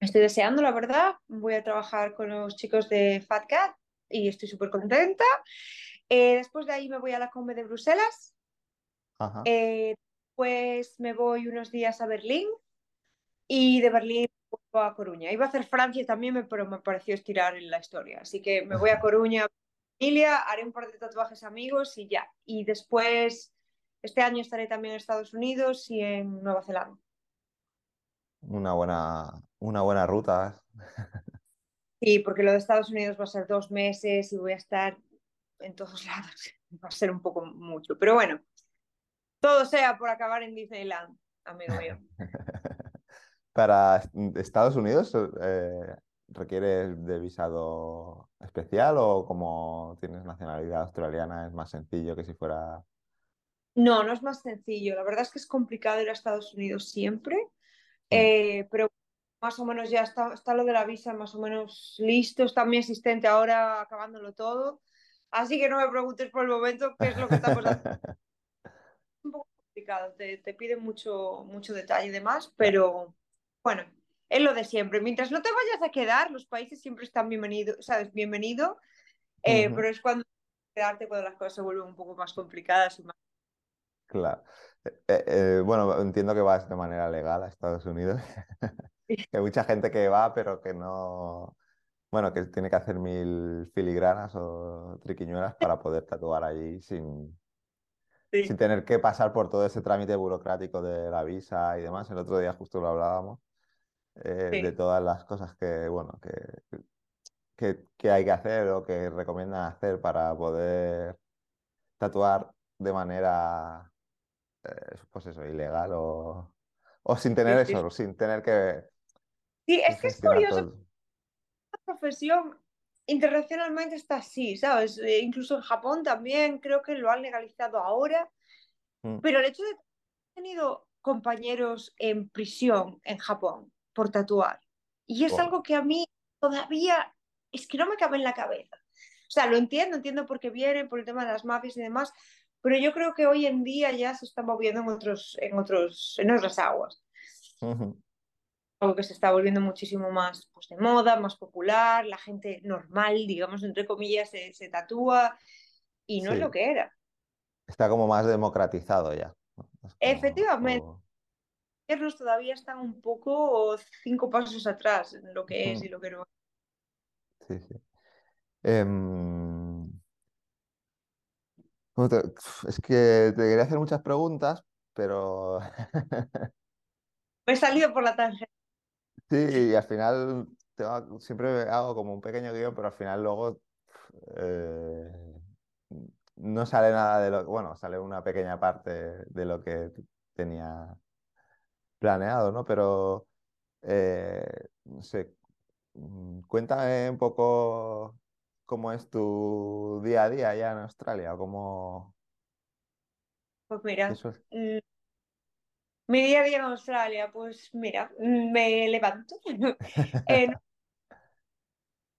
Estoy deseando, la verdad. Voy a trabajar con los chicos de Fat Cat y estoy súper contenta. Eh, después de ahí me voy a la Combe de Bruselas. después me voy unos días a Berlín y de Berlín a Coruña. Iba a hacer Francia también, pero me pareció estirar en la historia. Así que me voy a Coruña, familia, haré un par de tatuajes amigos y ya. Y después este año estaré también en Estados Unidos y en Nueva Zelanda. Una buena, una buena ruta. Sí, porque lo de Estados Unidos va a ser dos meses y voy a estar en todos lados. Va a ser un poco mucho. Pero bueno, todo sea por acabar en Disneyland, amigo mío. Para Estados Unidos, eh, ¿requieres de visado especial o como tienes nacionalidad australiana es más sencillo que si fuera no, no es más sencillo. La verdad es que es complicado ir a Estados Unidos siempre, eh, pero más o menos ya está, está lo de la visa más o menos listo, está mi asistente ahora acabándolo todo. Así que no me preguntes por el momento qué es lo que estamos haciendo. Es un poco complicado, te, te piden mucho, mucho detalle y demás, pero bueno, es lo de siempre. Mientras no te vayas a quedar, los países siempre están bienvenidos, ¿sabes? Bienvenido, eh, pero es cuando quedarte cuando las cosas se vuelven un poco más complicadas y más Claro. Eh, eh, eh, bueno, entiendo que vas de manera legal a Estados Unidos. hay mucha gente que va, pero que no. Bueno, que tiene que hacer mil filigranas o triquiñuelas para poder tatuar allí sin, sin tener que pasar por todo ese trámite burocrático de la visa y demás. El otro día justo lo hablábamos de todas las cosas que, bueno, que, que, que hay que hacer o que recomiendan hacer para poder tatuar de manera eh, pues eso, ilegal o, o sin tener eso, sin tener que... Sí, es que es curioso. La profesión internacionalmente está así, ¿sabes? Eh, incluso en Japón también creo que lo han legalizado ahora, mm. pero el hecho de haber tenido compañeros en prisión en Japón por tatuar, y es algo que a mí todavía es que no me cabe en la cabeza. O sea, lo entiendo, entiendo por qué vienen, por el tema de las mafias y demás, pero yo creo que hoy en día ya se está moviendo en, otros, en, otros, en otras aguas. Algo que se está volviendo muchísimo más pues, de moda, más popular, la gente normal, digamos, entre comillas, se, se tatúa y no es lo que era. Está como más democratizado ya. Efectivamente. Los gobiernos todavía están un poco cinco pasos atrás en lo que es y lo que no es. Sí, sí. Em, es que te quería hacer muchas preguntas, pero... Me he salido por la tangente. Sí, y al final siempre hago como un pequeño guion, pero al final luego eh, no sale nada de lo bueno, sale una pequeña parte de lo que tenía planeado, ¿no? Pero, eh, no sé, mm, cuéntame un poco ¿Cómo es tu día a día allá en Australia? ¿Cómo... Pues mira, mm, mi día a día en Australia, pues mira, mm, me levanto. Eh,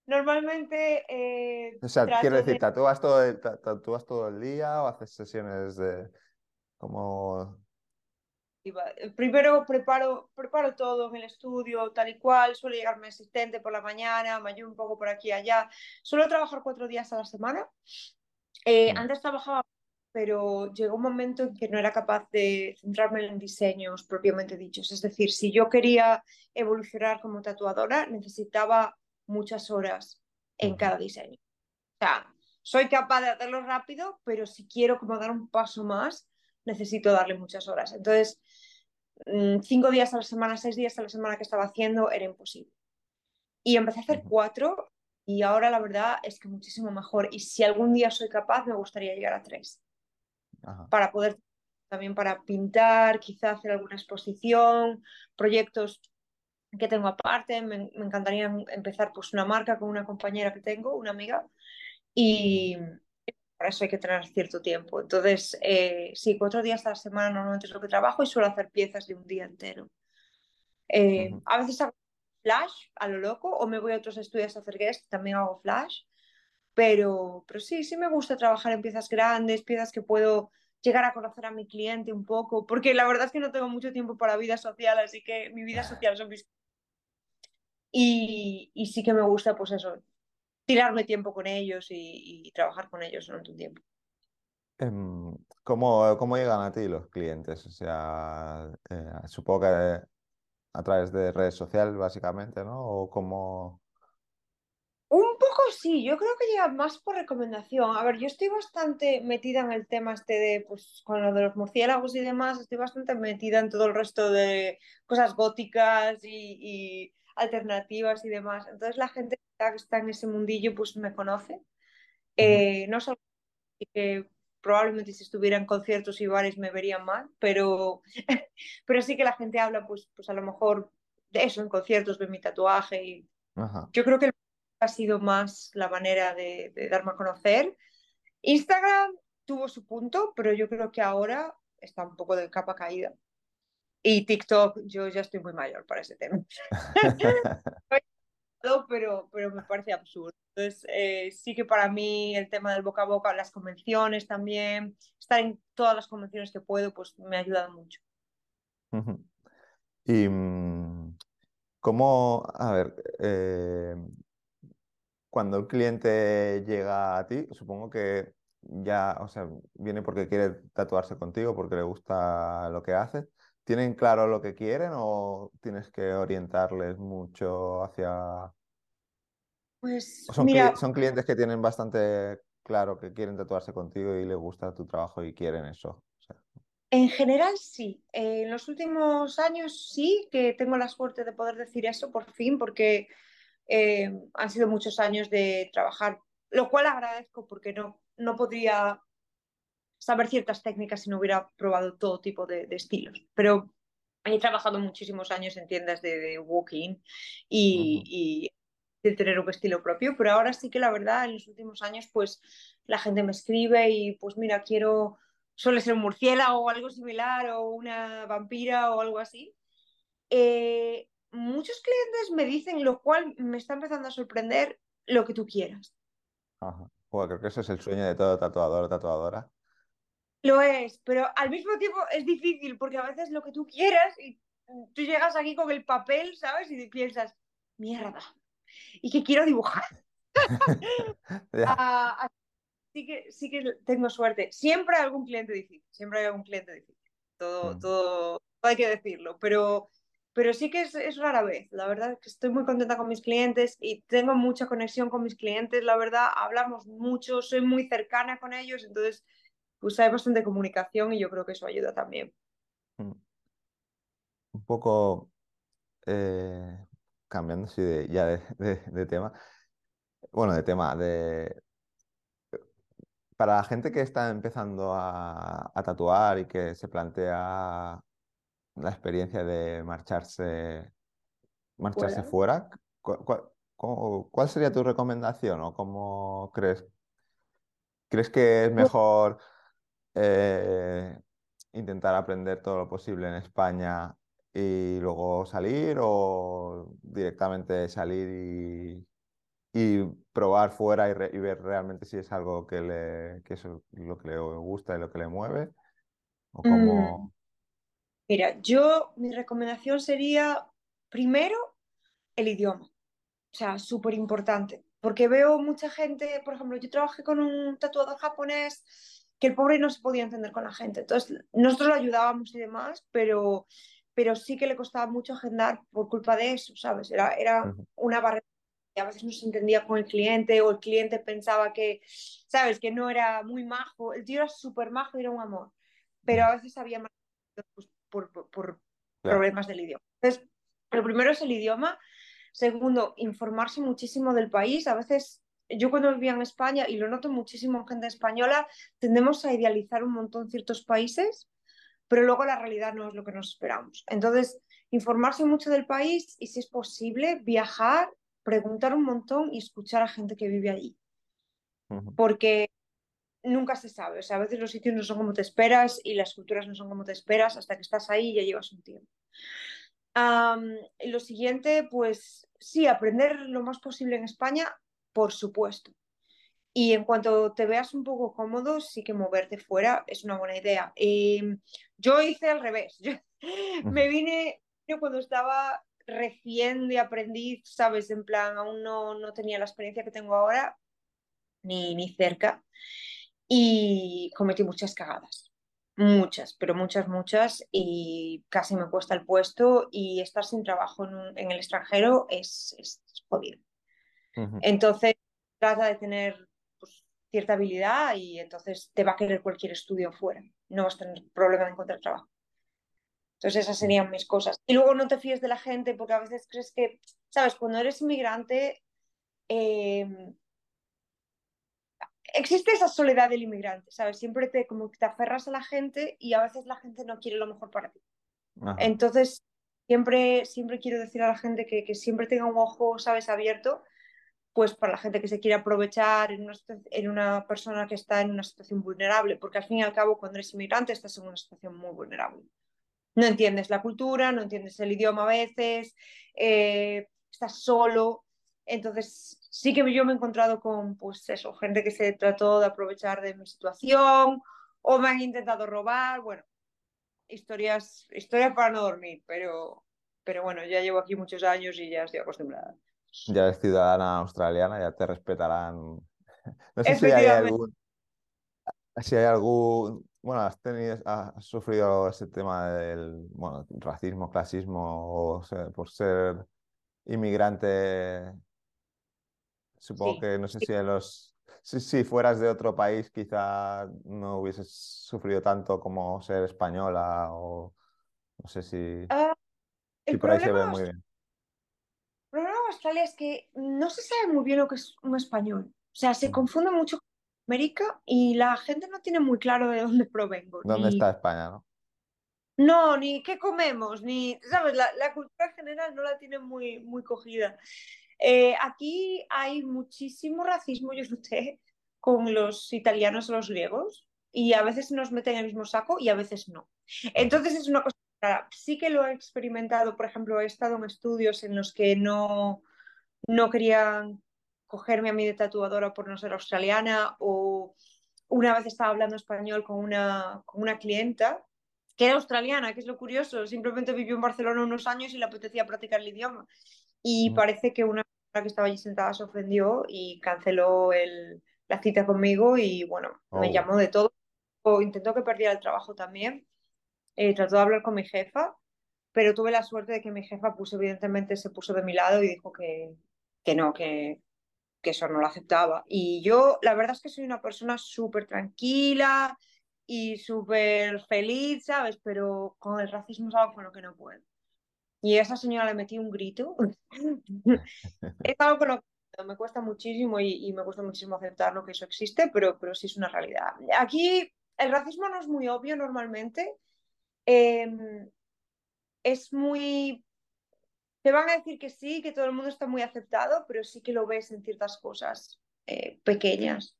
normalmente... Eh, o sea, quiero decir, ¿tatúas todo, el, ¿tatúas todo el día o haces sesiones de... como Primero preparo, preparo todo en el estudio, tal y cual. Suele llegar mi asistente por la mañana, me ayuda un poco por aquí y allá. Suelo trabajar cuatro días a la semana. Eh, mm. Antes trabajaba pero llegó un momento en que no era capaz de centrarme en diseños propiamente dichos. Es decir, si yo quería evolucionar como tatuadora, necesitaba muchas horas en cada diseño. O sea, soy capaz de hacerlo rápido, pero si quiero como dar un paso más, necesito darle muchas horas. Entonces, cinco días a la semana, seis días a la semana que estaba haciendo era imposible. Y empecé a hacer cuatro y ahora la verdad es que muchísimo mejor. Y si algún día soy capaz, me gustaría llegar a tres. Para poder también para pintar, quizá hacer alguna exposición, proyectos que tengo aparte. Me, encantaría empezar pues una marca con una compañera que tengo, una amiga. Y para eso hay que tener cierto tiempo. Entonces, eh, sí, cuatro días a la semana normalmente es lo que trabajo y suelo hacer piezas de un día entero. Eh, a veces hago flash a lo loco o me voy a otros estudios a hacer guest, también hago flash. Pero, pero sí, sí me gusta trabajar en piezas grandes, piezas que puedo llegar a conocer a mi cliente un poco, porque la verdad es que no tengo mucho tiempo para vida social, así que mi vida social son mis... Y, y sí que me gusta, pues eso, tirarme tiempo con ellos y, y trabajar con ellos durante un tiempo. Em, ¿Cómo, ¿Cómo, llegan a ti los clientes? O sea, eh, supongo que a través de redes sociales, básicamente, ¿no? ¿O cómo, un poco sí, yo creo que llega más por recomendación. A ver, yo estoy bastante metida en el tema este de, pues, con lo de los murciélagos y demás, estoy bastante metida en todo el resto de cosas góticas y, alternativas y demás. Entonces la gente que está en ese mundillo, pues me conoce. Eh, no solo que probablemente si estuviera en conciertos y bares me verían mal, pero, pero sí que la gente habla, pues, pues a lo mejor de eso, en conciertos, de mi tatuaje y yo creo que ha sido más la manera de, darme a conocer. Instagram tuvo su punto, pero yo creo que ahora está un poco de capa caída. Y TikTok, yo ya estoy muy mayor para ese tema. pero, pero me parece absurdo. Entonces, eh, sí que para mí el tema del boca a boca, las convenciones también, estar en todas las convenciones que puedo, pues me ha ayudado mucho. Y mm, cómo, a ver, eh, cuando el cliente llega a ti, supongo que ya, o sea, viene porque quiere tatuarse contigo, porque le gusta lo que haces. ¿Tienen claro lo que quieren o tienes que orientarles mucho hacia... Pues son, mira... son clientes que tienen bastante claro que quieren tatuarse contigo y les gusta tu trabajo y quieren eso. En general sí. en los últimos años sí que tengo la suerte de poder decir eso por fin, porque eh, han sido muchos años de trabajar, lo cual agradezco porque no, no podría saber ciertas técnicas si no hubiera probado todo tipo de, estilos. Pero he trabajado muchísimos años en tiendas de, walking y, y, de tener un estilo propio, pero ahora sí que la verdad en los últimos años pues la gente me escribe y pues mira, quiero, suele ser un murciélago o algo similar o una vampira o algo así. Eh, muchos clientes me dicen, lo cual me está empezando a sorprender, lo que tú quieras. Ajá. Creo que eso es el sueño de todo tatuador o tatuadora. Lo es, pero al mismo tiempo es difícil porque a veces lo que tú quieras y tú llegas aquí con el papel, ¿sabes? Y piensas, mierda, ¿y qué quiero dibujar? Ah, ah, sí, que, sí que tengo suerte. Siempre hay algún cliente difícil, siempre hay algún cliente difícil. Todo, mm. todo hay que decirlo, pero pero sí que es, rara vez. La verdad es que estoy muy contenta con mis clientes y tengo mucha conexión con mis clientes, la verdad, hablamos mucho, soy muy cercana con ellos, entonces pues hay bastante comunicación y yo creo que eso ayuda también. Mm. Un poco eh, cambiando así ya de, tema, bueno, de tema, de... Para la gente que está empezando a tatuar y que se plantea la experiencia de marcharse, marcharse fuera, ¿cuál, sería tu recomendación o cómo crees? ¿Crees que es pues mejor eh, intentar aprender todo lo posible en España y luego salir o directamente salir y, probar fuera y, ver realmente si es algo que, le, que es lo que le gusta y lo que le mueve? ¿O cómo... Mm. Mira, yo mi recomendación sería primero el idioma, o sea, súper importante, porque veo mucha gente, por ejemplo, yo trabajé con un tatuador japonés que el pobre no se podía entender con la gente. Entonces, nosotros lo ayudábamos y demás, pero, pero sí que le costaba mucho agendar por culpa de eso, ¿sabes? Era, era una barrera a veces no se entendía con el cliente o el cliente pensaba que, ¿sabes? Que no era muy majo. El tío era súper majo y era un amor, pero a veces había más pues, por, por, problemas del idioma. Entonces, lo primero es el idioma. Segundo, informarse muchísimo del país. A veces, yo cuando vivía en España, y lo noto muchísimo en gente española, tendemos a idealizar un montón ciertos países, pero luego la realidad no es lo que nos esperamos. Entonces, informarse mucho del país y si es posible, viajar preguntar un montón y escuchar a gente que vive allí. Porque nunca se sabe, o sea, a veces los sitios no son como te esperas y las culturas no son como te esperas hasta que estás ahí y ya llevas un tiempo. lo siguiente, pues sí, aprender lo más posible en España, por supuesto. Y en cuanto te veas un poco cómodo, sí que moverte fuera es una buena idea. Em, yo hice al revés. Yo, me vine cuando estaba recién de aprendiz, ¿sabes? En plan, aún no, no tenía la experiencia que tengo ahora, ni, ni cerca, y cometí muchas cagadas. Muchas, pero muchas, muchas, y casi me cuesta el puesto y estar sin trabajo en, el extranjero es, es jodido. Entonces, trata de tener pues, cierta habilidad y entonces te va a querer cualquier estudio fuera. No vas a tener problema de encontrar trabajo. Entonces esas serían mis cosas. Y luego no te fíes de la gente porque a veces crees que, sabes, cuando eres inmigrante, em, existe esa soledad del inmigrante, ¿sabes? Siempre te, como que te aferras a la gente y a veces la gente no quiere lo mejor para ti. Entonces, siempre, siempre quiero decir a la gente que, que, siempre tenga un ojo, ¿sabes?, abierto, pues para la gente que se quiere aprovechar en una, en una persona que está en una situación vulnerable, porque al fin y al cabo, cuando eres inmigrante, estás en una situación muy vulnerable no entiendes la cultura, no entiendes el idioma a veces, eh, estás solo. Entonces, sí que yo me he encontrado con, pues eso, gente que se trató de aprovechar de mi situación o me han intentado robar, bueno, historias, historias para no dormir, pero, pero bueno, ya llevo aquí muchos años y ya estoy acostumbrada. Ya eres ciudadana australiana, ya te respetarán. No sé si hay algún, si hay algún bueno, has, tenido, has sufrido ese tema del bueno, racismo, clasismo, o por ser inmigrante. Supongo que no sé si en los. Si, fueras de otro país, quizá no hubieses sufrido tanto como ser española, o no sé si. Ah, el por ahí se ve muy bien. Australia es que no se sabe muy bien lo que es un español. O sea, se confunde mucho América y la gente no tiene muy claro de dónde provengo. ¿Dónde está España, no? No, ni qué comemos, ni, ¿sabes? La, cultura general no la tiene muy, muy cogida. Eh, aquí hay muchísimo racismo, yo sé, con los italianos o los griegos, y a veces nos meten en el mismo saco y a veces no. Entonces es una cosa Sí que lo he experimentado, por ejemplo, he estado en estudios en los que no, no querían cogerme a mí de tatuadora por no ser australiana o una vez estaba hablando español con una, con una clienta que era australiana, que es lo curioso, simplemente vivió en Barcelona unos años y le apetecía practicar el idioma. Y mm. parece que una persona que estaba allí sentada se ofendió y canceló el, la cita conmigo y bueno, me oh. llamó de todo. O intentó que perdiera el trabajo también. Eh, trató de hablar con mi jefa, pero tuve la suerte de que mi jefa pues evidentemente se puso de mi lado y dijo que, que no, que, que eso no lo aceptaba. Y yo, la verdad es que soy una persona súper tranquila y súper feliz, ¿sabes? Pero con el racismo es algo con lo que no puedo. Y a esa señora le metí un grito. es algo con lo que me cuesta muchísimo y, me cuesta muchísimo aceptarlo que eso existe, pero, pero sí es una realidad. Aquí el racismo no es muy obvio normalmente. Em, es muy te van a decir que sí, que todo el mundo está muy aceptado, pero sí que lo ves en ciertas cosas eh, pequeñas.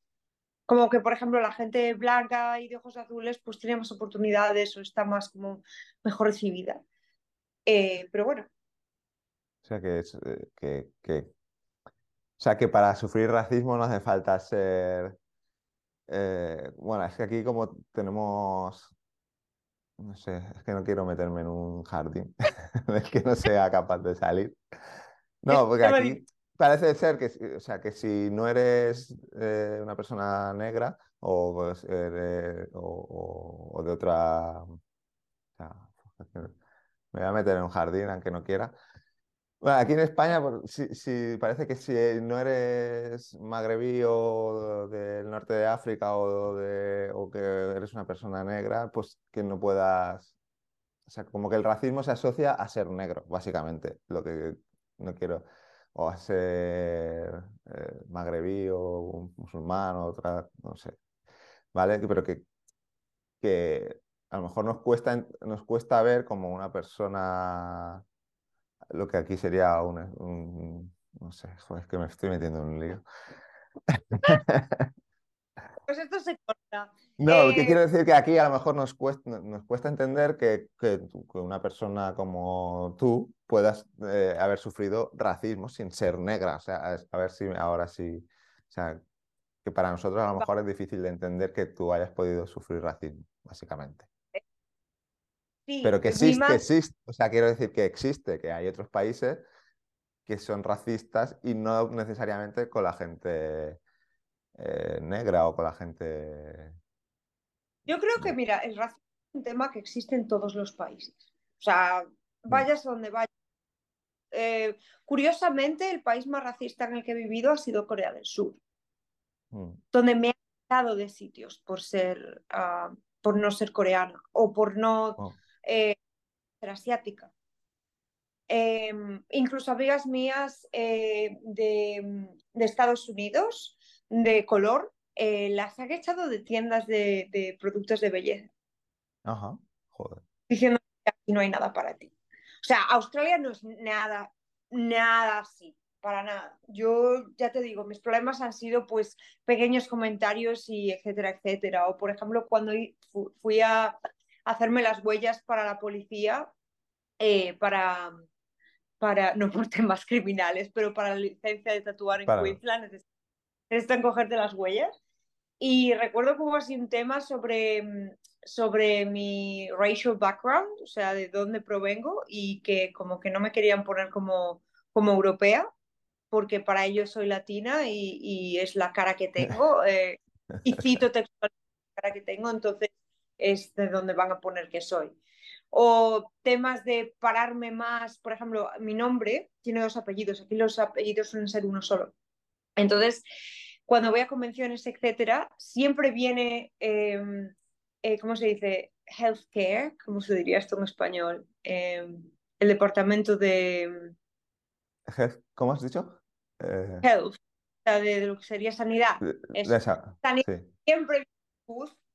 Como que, por ejemplo, la gente blanca y de ojos azules, pues tiene más oportunidades o está más como mejor recibida. Eh, pero bueno. O sea que, es, eh, que, o sea que para sufrir racismo no hace falta ser. bueno, es que aquí como tenemos no sé, es que no quiero meterme en un jardín es que no sea capaz de salir. No, porque aquí parece ser que, o sea, que si no eres eh, una persona negra o, pues, o, de otra... me voy a meter en un jardín, aunque no quiera. Bueno, aquí en España, si, parece que si no eres magrebí o del norte de África o, de, o que eres una persona negra, pues que no puedas... O sea, como que el racismo se asocia a ser negro, básicamente, lo que no quiero o a ser eh, magrebí o musulmán o otra, no sé, ¿vale? Pero que, que a lo mejor nos cuesta, nos cuesta ver como una persona, lo que aquí sería un, no sé, es que me estoy metiendo en un lío. Pues esto se corta. No, lo que eh, quiero decir que aquí a lo mejor nos cuesta, nos cuesta entender que, que, una persona como tú puedas eh, haber sufrido racismo sin ser negra. O sea, a, ver si ahora sí. O sea, que para nosotros a lo mejor es difícil de entender que tú hayas podido sufrir racismo, básicamente. Sí, Pero que existe, existe. O sea, quiero decir que existe, que hay otros países que son racistas y no necesariamente con la gente eh, negra o con la gente... Yo creo que, mira, el racismo es un tema que existe en todos los países. O sea, mm. vayas donde vayas. Eh, curiosamente, el país más racista en el que he vivido ha sido Corea del Sur, mm. donde me he quedado de sitios por ser, ah, por no ser coreana o por no oh. Eh, asiática. Em, incluso amigas mías de, de, Estados Unidos de color eh, las han echado de tiendas de, productos de belleza. Ajá, joder. Diciendo que aquí no hay nada para ti. O sea, Australia no es nada, nada así, para nada. Yo ya te digo, mis problemas han sido pues pequeños comentarios y etcétera, etcétera. O por ejemplo, cuando fui a hacerme las huellas para la policía, eh, para, para, no por temas criminales, pero para la licencia de tatuar en Queensland, necesitan cogerte las huellas. Y recuerdo que hubo así un tema sobre, sobre mi racial background, o sea, de dónde provengo, y que como que no me querían poner como, como europea, porque para ellos soy latina y, y es la cara que tengo, eh, y cito textualmente la cara que tengo, entonces es de donde van a poner que soy. O temas de pararme más, por ejemplo, mi nombre tiene dos apellidos, aquí los apellidos suelen ser uno solo. Entonces, cuando voy a convenciones, etcétera, siempre viene, em, eh, ¿cómo se dice? Healthcare, ¿cómo se diría esto en español? Em, el departamento de... ¿Cómo has dicho? Eh, Health, de, lo que sería sanidad. sanidad. Siempre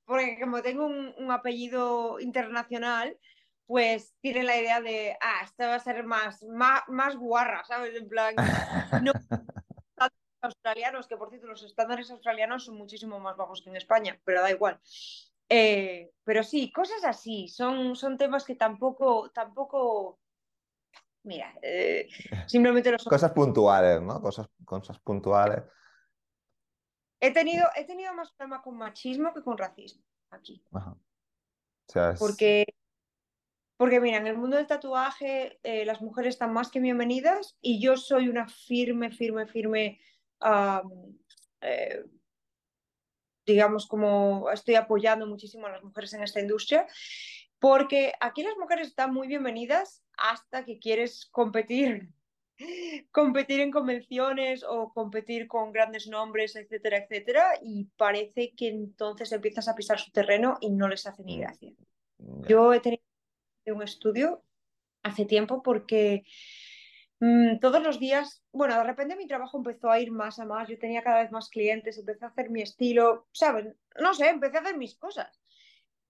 porque como tengo un, apellido internacional, pues tiene la idea de, ah, esta va a ser más, más, más guarra, ¿sabes? En plan, no, australianos, que por cierto los estándares australianos son muchísimo más bajos que en España, pero da igual. Eh, pero sí, cosas así, son, son temas que tampoco, tampoco, mira, eh, simplemente los... Cosas puntuales, ¿no? Cosas, cosas puntuales. He tenido, he tenido más problema con machismo que con racismo aquí. Porque porque mira, en el mundo del tatuaje eh, las mujeres están más que bienvenidas y yo soy una firme, firme, firme eh, digamos, como estoy apoyando muchísimo a las mujeres en esta industria, porque aquí las mujeres están muy bienvenidas hasta que quieres competir, competir en convenciones o competir con grandes nombres, etcétera, etcétera, y parece que entonces empiezas a pisar su terreno y no les hace ni mm, gracia. Yo he tenido un estudio hace tiempo porque Mm, todos los días, bueno, de repente mi trabajo empezó a ir más a más, yo tenía cada vez más clientes, empecé a hacer mi estilo, ¿saben? No sé, empecé a hacer mis cosas.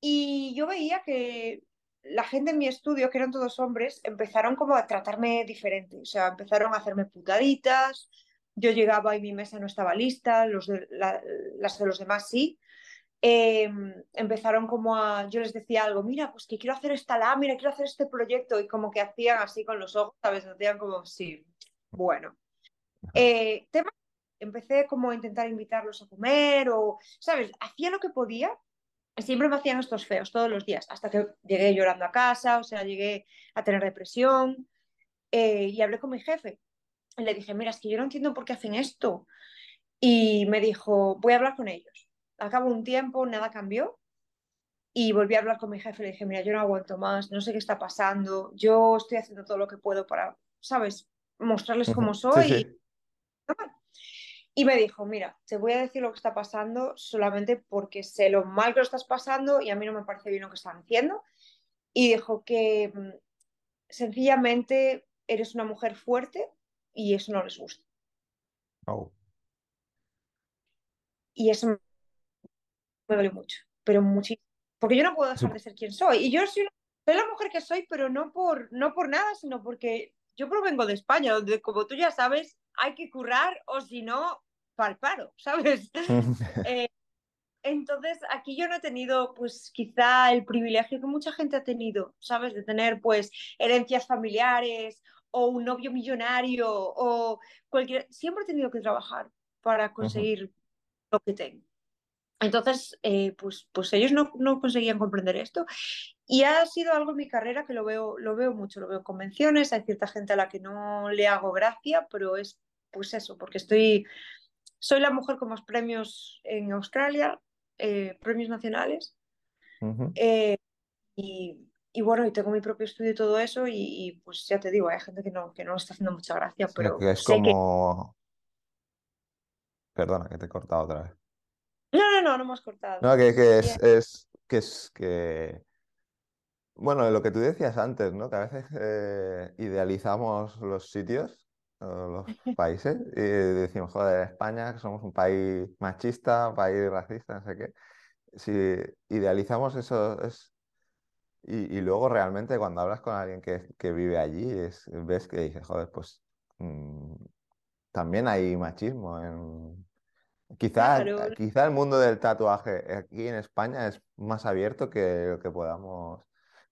Y yo veía que la gente en mi estudio, que eran todos hombres, empezaron como a tratarme diferente, o sea, empezaron a hacerme putaditas, yo llegaba y mi mesa no estaba lista, los las de los demás sí, Em, empezaron como a, yo les decía algo, mira, pues que quiero hacer esta lámina, quiero hacer este proyecto, y como que hacían así con los ojos, ¿sabes? Hacían como, sí, bueno. Eh, tema, empecé como a intentar invitarlos a comer o, ¿sabes? Hacía lo que podía. Siempre me hacían estos feos todos los días, hasta que llegué llorando a casa, o sea, llegué a tener depresión eh, y hablé con mi jefe. le dije, mira, es que yo no entiendo por qué hacen esto. Y me dijo, voy a hablar con ellos. Al cabo de un tiempo, nada cambió. Y volví a hablar con mi jefe. Le dije, mira, yo no aguanto más, no sé qué está pasando. Yo estoy haciendo todo lo que puedo para, ¿sabes? Mostrarles cómo soy. Sí, sí. Y me dijo, mira, te voy a decir lo que está pasando solamente porque sé lo mal que lo estás pasando y a mí no me parece bien lo que están haciendo. Y dijo que mm, sencillamente eres una mujer fuerte y eso no les gusta. Oh. Y eso me duele mucho, pero muchísimo. Porque yo no puedo dejar de ser quien soy. Y yo soy, soy la mujer que soy, pero no por, no por nada, sino porque yo provengo de España, donde como tú ya sabes, hay que currar o si no, pal paro, ¿sabes? eh, entonces, aquí yo no he tenido, pues quizá el privilegio que mucha gente ha tenido, ¿sabes? De tener, pues, herencias familiares o un novio millonario o cualquier... Siempre he tenido que trabajar para conseguir lo que tengo. Entonces, eh, pues, pues ellos no, no, conseguían comprender esto. Y ha sido algo en mi carrera que lo veo, lo veo mucho, lo veo en convenciones, hay cierta gente a la que no le hago gracia, pero es pues eso, porque estoy, soy la mujer con más premios en Australia, eh, premios nacionales. eh, y, y, bueno, y tengo mi propio estudio y todo eso, y, y, pues ya te digo, hay gente que no, que no está haciendo mucha gracia, pero... que es como... Que... Perdona, que te he cortado otra vez. No, no, no, no me has cortado. No, que, que es, es, que es que... Bueno, lo que tú decías antes, ¿no? Que a veces eh, idealizamos los sitios, los países, y decimos, joder, España, que somos un país machista, un país racista, no sé qué. Si idealizamos eso, es... Y, y luego realmente cuando hablas con alguien que, que vive allí, es, ves que dices, joder, pues mmm, también hay machismo en, Quizá, claro. quizá el mundo del tatuaje aquí en España es más abierto que lo que podamos,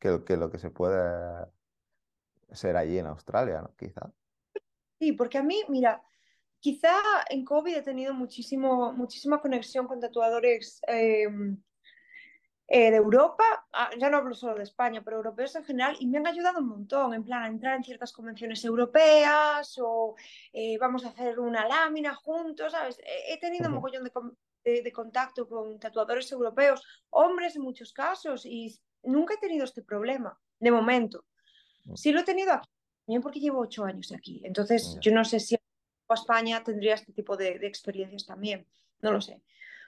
que, que lo que se puede ser allí en Australia, ¿no? Quizá. Sí, porque a mí, mira, quizá en COVID he tenido muchísimo, muchísima conexión con tatuadores eh, eh, de Europa, ya no hablo solo de España, pero europeos en general, y me han ayudado un montón, en plan, a entrar en ciertas convenciones europeas o eh, vamos a hacer una lámina juntos, ¿sabes? He, he tenido un mogollón de, de, de, contacto con tatuadores europeos, hombres en muchos casos, y nunca he tenido este problema, de momento. Sí lo he tenido aquí, también porque llevo ocho años aquí, entonces yo no sé si a España tendría este tipo de, de experiencias también, no lo sé.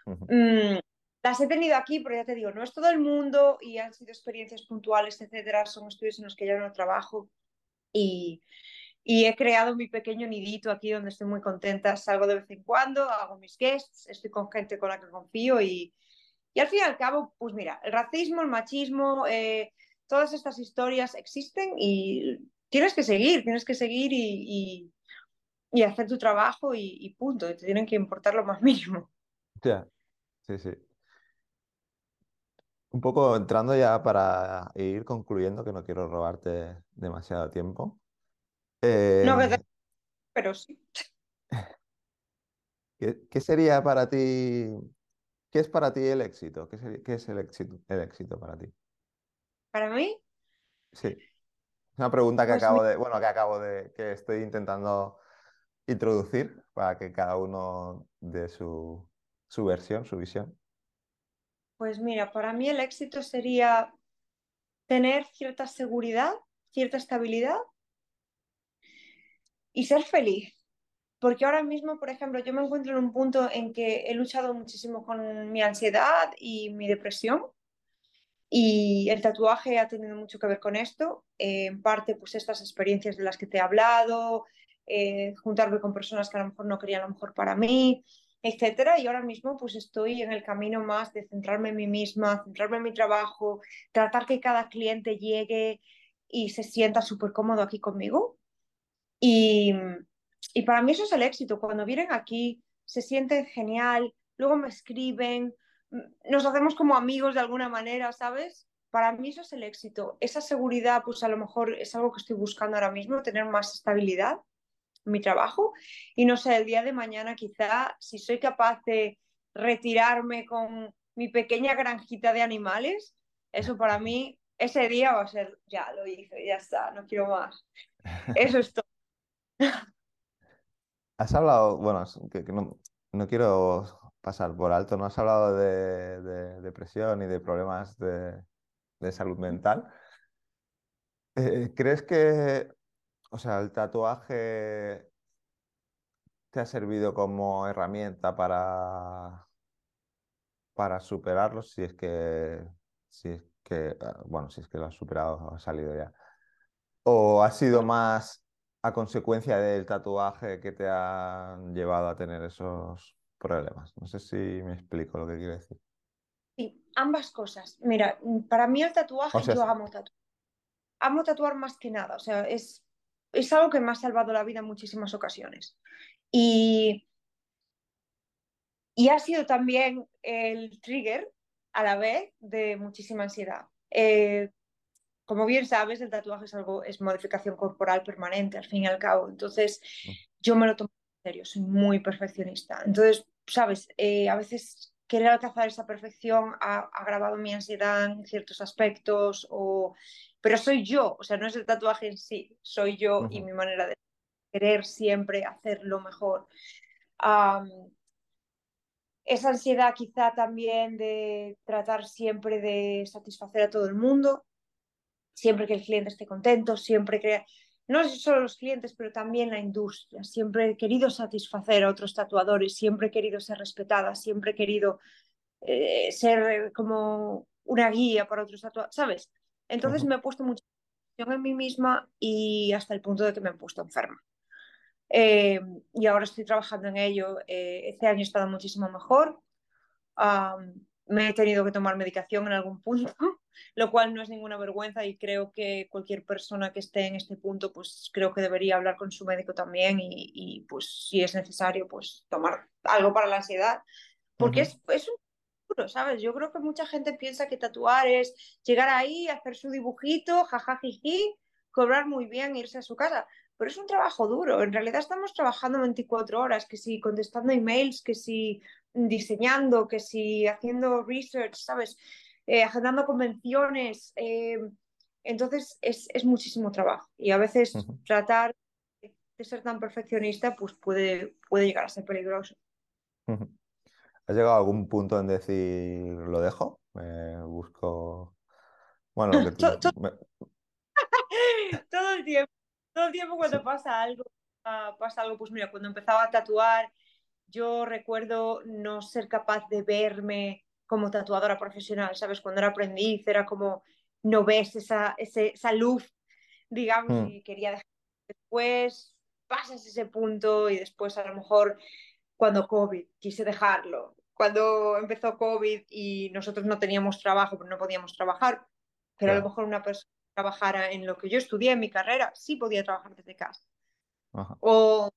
Uh -huh. mm, las he tenido aquí, pero ya te digo, no es todo el mundo y han sido experiencias puntuales, etcétera. Son estudios en los que ya no trabajo y, y, he creado mi pequeño nidito aquí donde estoy muy contenta. Salgo de vez en cuando, hago mis guests, estoy con gente con la que confío y, y al fin y al cabo, pues mira, el racismo, el machismo, eh, todas estas historias existen y tienes que seguir, tienes que seguir y, y, hacer tu trabajo y, punto. Y te tienen que importar lo más mínimo. Ya, sí, sí. Un poco entrando ya para ir concluyendo, que no quiero robarte demasiado tiempo. Eh, no, pero sí. ¿Qué, ¿Qué, sería para ti? ¿Qué es para ti el éxito? ¿Qué, sería, qué es el éxito, el éxito para ti? ¿Para mí? Sí. Es una pregunta que pues acabo de, bueno, que acabo de, que estoy intentando introducir para que cada uno dé su, su versión, su visión. Pues mira, para mí el éxito sería tener cierta seguridad, cierta estabilidad y ser feliz. Porque ahora mismo, por ejemplo, yo me encuentro en un punto en que he luchado muchísimo con mi ansiedad y mi depresión. Y el tatuaje ha tenido mucho que ver con esto. Eh, en parte, pues estas experiencias de las que te he hablado, eh, juntarme con personas que a lo mejor no querían lo mejor para mí, etcétera. Y ahora mismo pues estoy en el camino más de centrarme en mí misma, centrarme en mi trabajo, tratar que cada cliente llegue y se sienta súper cómodo aquí conmigo. Y, y para mí eso es el éxito. Cuando vienen aquí, se sienten genial, luego me escriben, nos hacemos como amigos de alguna manera, ¿sabes? Para mí eso es el éxito. Esa seguridad, pues a lo mejor es algo que estoy buscando ahora mismo, tener más estabilidad mi trabajo y no sé, el día de mañana quizá si soy capaz de retirarme con mi pequeña granjita de animales, eso para mí, ese día va a ser, ya lo hice, ya está, no quiero más. Eso es todo. Has hablado, bueno, no, quiero pasar por alto, no has hablado de, depresión y de problemas de, salud mental. Eh, ¿Crees que, o sea, el tatuaje te ha servido como herramienta para, para superarlos si es que, si es que, ah, bueno, si es que lo has superado, ha salido ya? ¿O ha sido más a consecuencia del tatuaje que te han llevado a tener esos problemas. No sé si me explico lo que quiero decir. Sí, ambas cosas. Mira, para mí el tatuaje, yo amo tatuar. Amo tatuar más que nada, o sea, es, es algo que me ha salvado la vida en muchísimas ocasiones. Y, y ha sido también el trigger a la vez de muchísima ansiedad. Eh, como bien sabes, el tatuaje es algo, es modificación corporal permanente, al fin y al cabo. Entonces, yo me lo tomo en serio, soy muy perfeccionista. Entonces, sabes, eh, a veces querer alcanzar esa perfección ha agravado mi ansiedad en ciertos aspectos, o... pero soy yo, o sea, no es el tatuaje en sí, soy yo y mi manera de querer siempre hacer lo mejor. esa ansiedad quizá también de tratar siempre de satisfacer a todo el mundo, siempre que el cliente esté contento, siempre que, no solo los clientes, pero también la industria. Siempre he querido satisfacer a otros tatuadores, siempre he querido ser respetada, siempre he querido eh, ser como una guía para otros tatuadores, ¿sabes? Entonces me he puesto mucha presión en mí misma y hasta el punto de que me he puesto enferma. Eh, y ahora estoy trabajando en ello. Eh, este año he estado muchísimo mejor. Me he tenido que tomar medicación en algún punto lo cual no es ninguna vergüenza y creo que cualquier persona que esté en este punto, pues creo que debería hablar con su médico también y, pues si es necesario, pues tomar algo para la ansiedad, porque es, es un ¿sabes? Yo creo que mucha gente piensa que tatuar es llegar ahí, hacer su dibujito, jajajiji, cobrar muy bien, irse a su casa. Pero es un trabajo duro. En realidad estamos trabajando 24 horas, que si contestando emails, que si diseñando, que si haciendo research, ¿sabes? eh, agendando convenciones. Eh, entonces es, es, muchísimo trabajo y a veces tratar de ser tan perfeccionista pues puede, puede llegar a ser peligroso. ¿Has llegado a algún punto en decir lo dejo? Me busco. Bueno, todo, el tiempo. Todo el tiempo cuando pasa algo, pasa algo, pues mira, cuando empezaba a tatuar, yo recuerdo no ser capaz de verme como tatuadora profesional, ¿sabes? Cuando era aprendiz era como no ves esa, esa luz, digamos, hmm. y quería dejar después, pasas ese punto y después a lo mejor cuando COVID quise dejarlo, cuando empezó COVID y nosotros no teníamos trabajo, pero no podíamos trabajar, pero a lo mejor una persona trabajara en lo que yo estudié en mi carrera, sí podía trabajar desde casa. O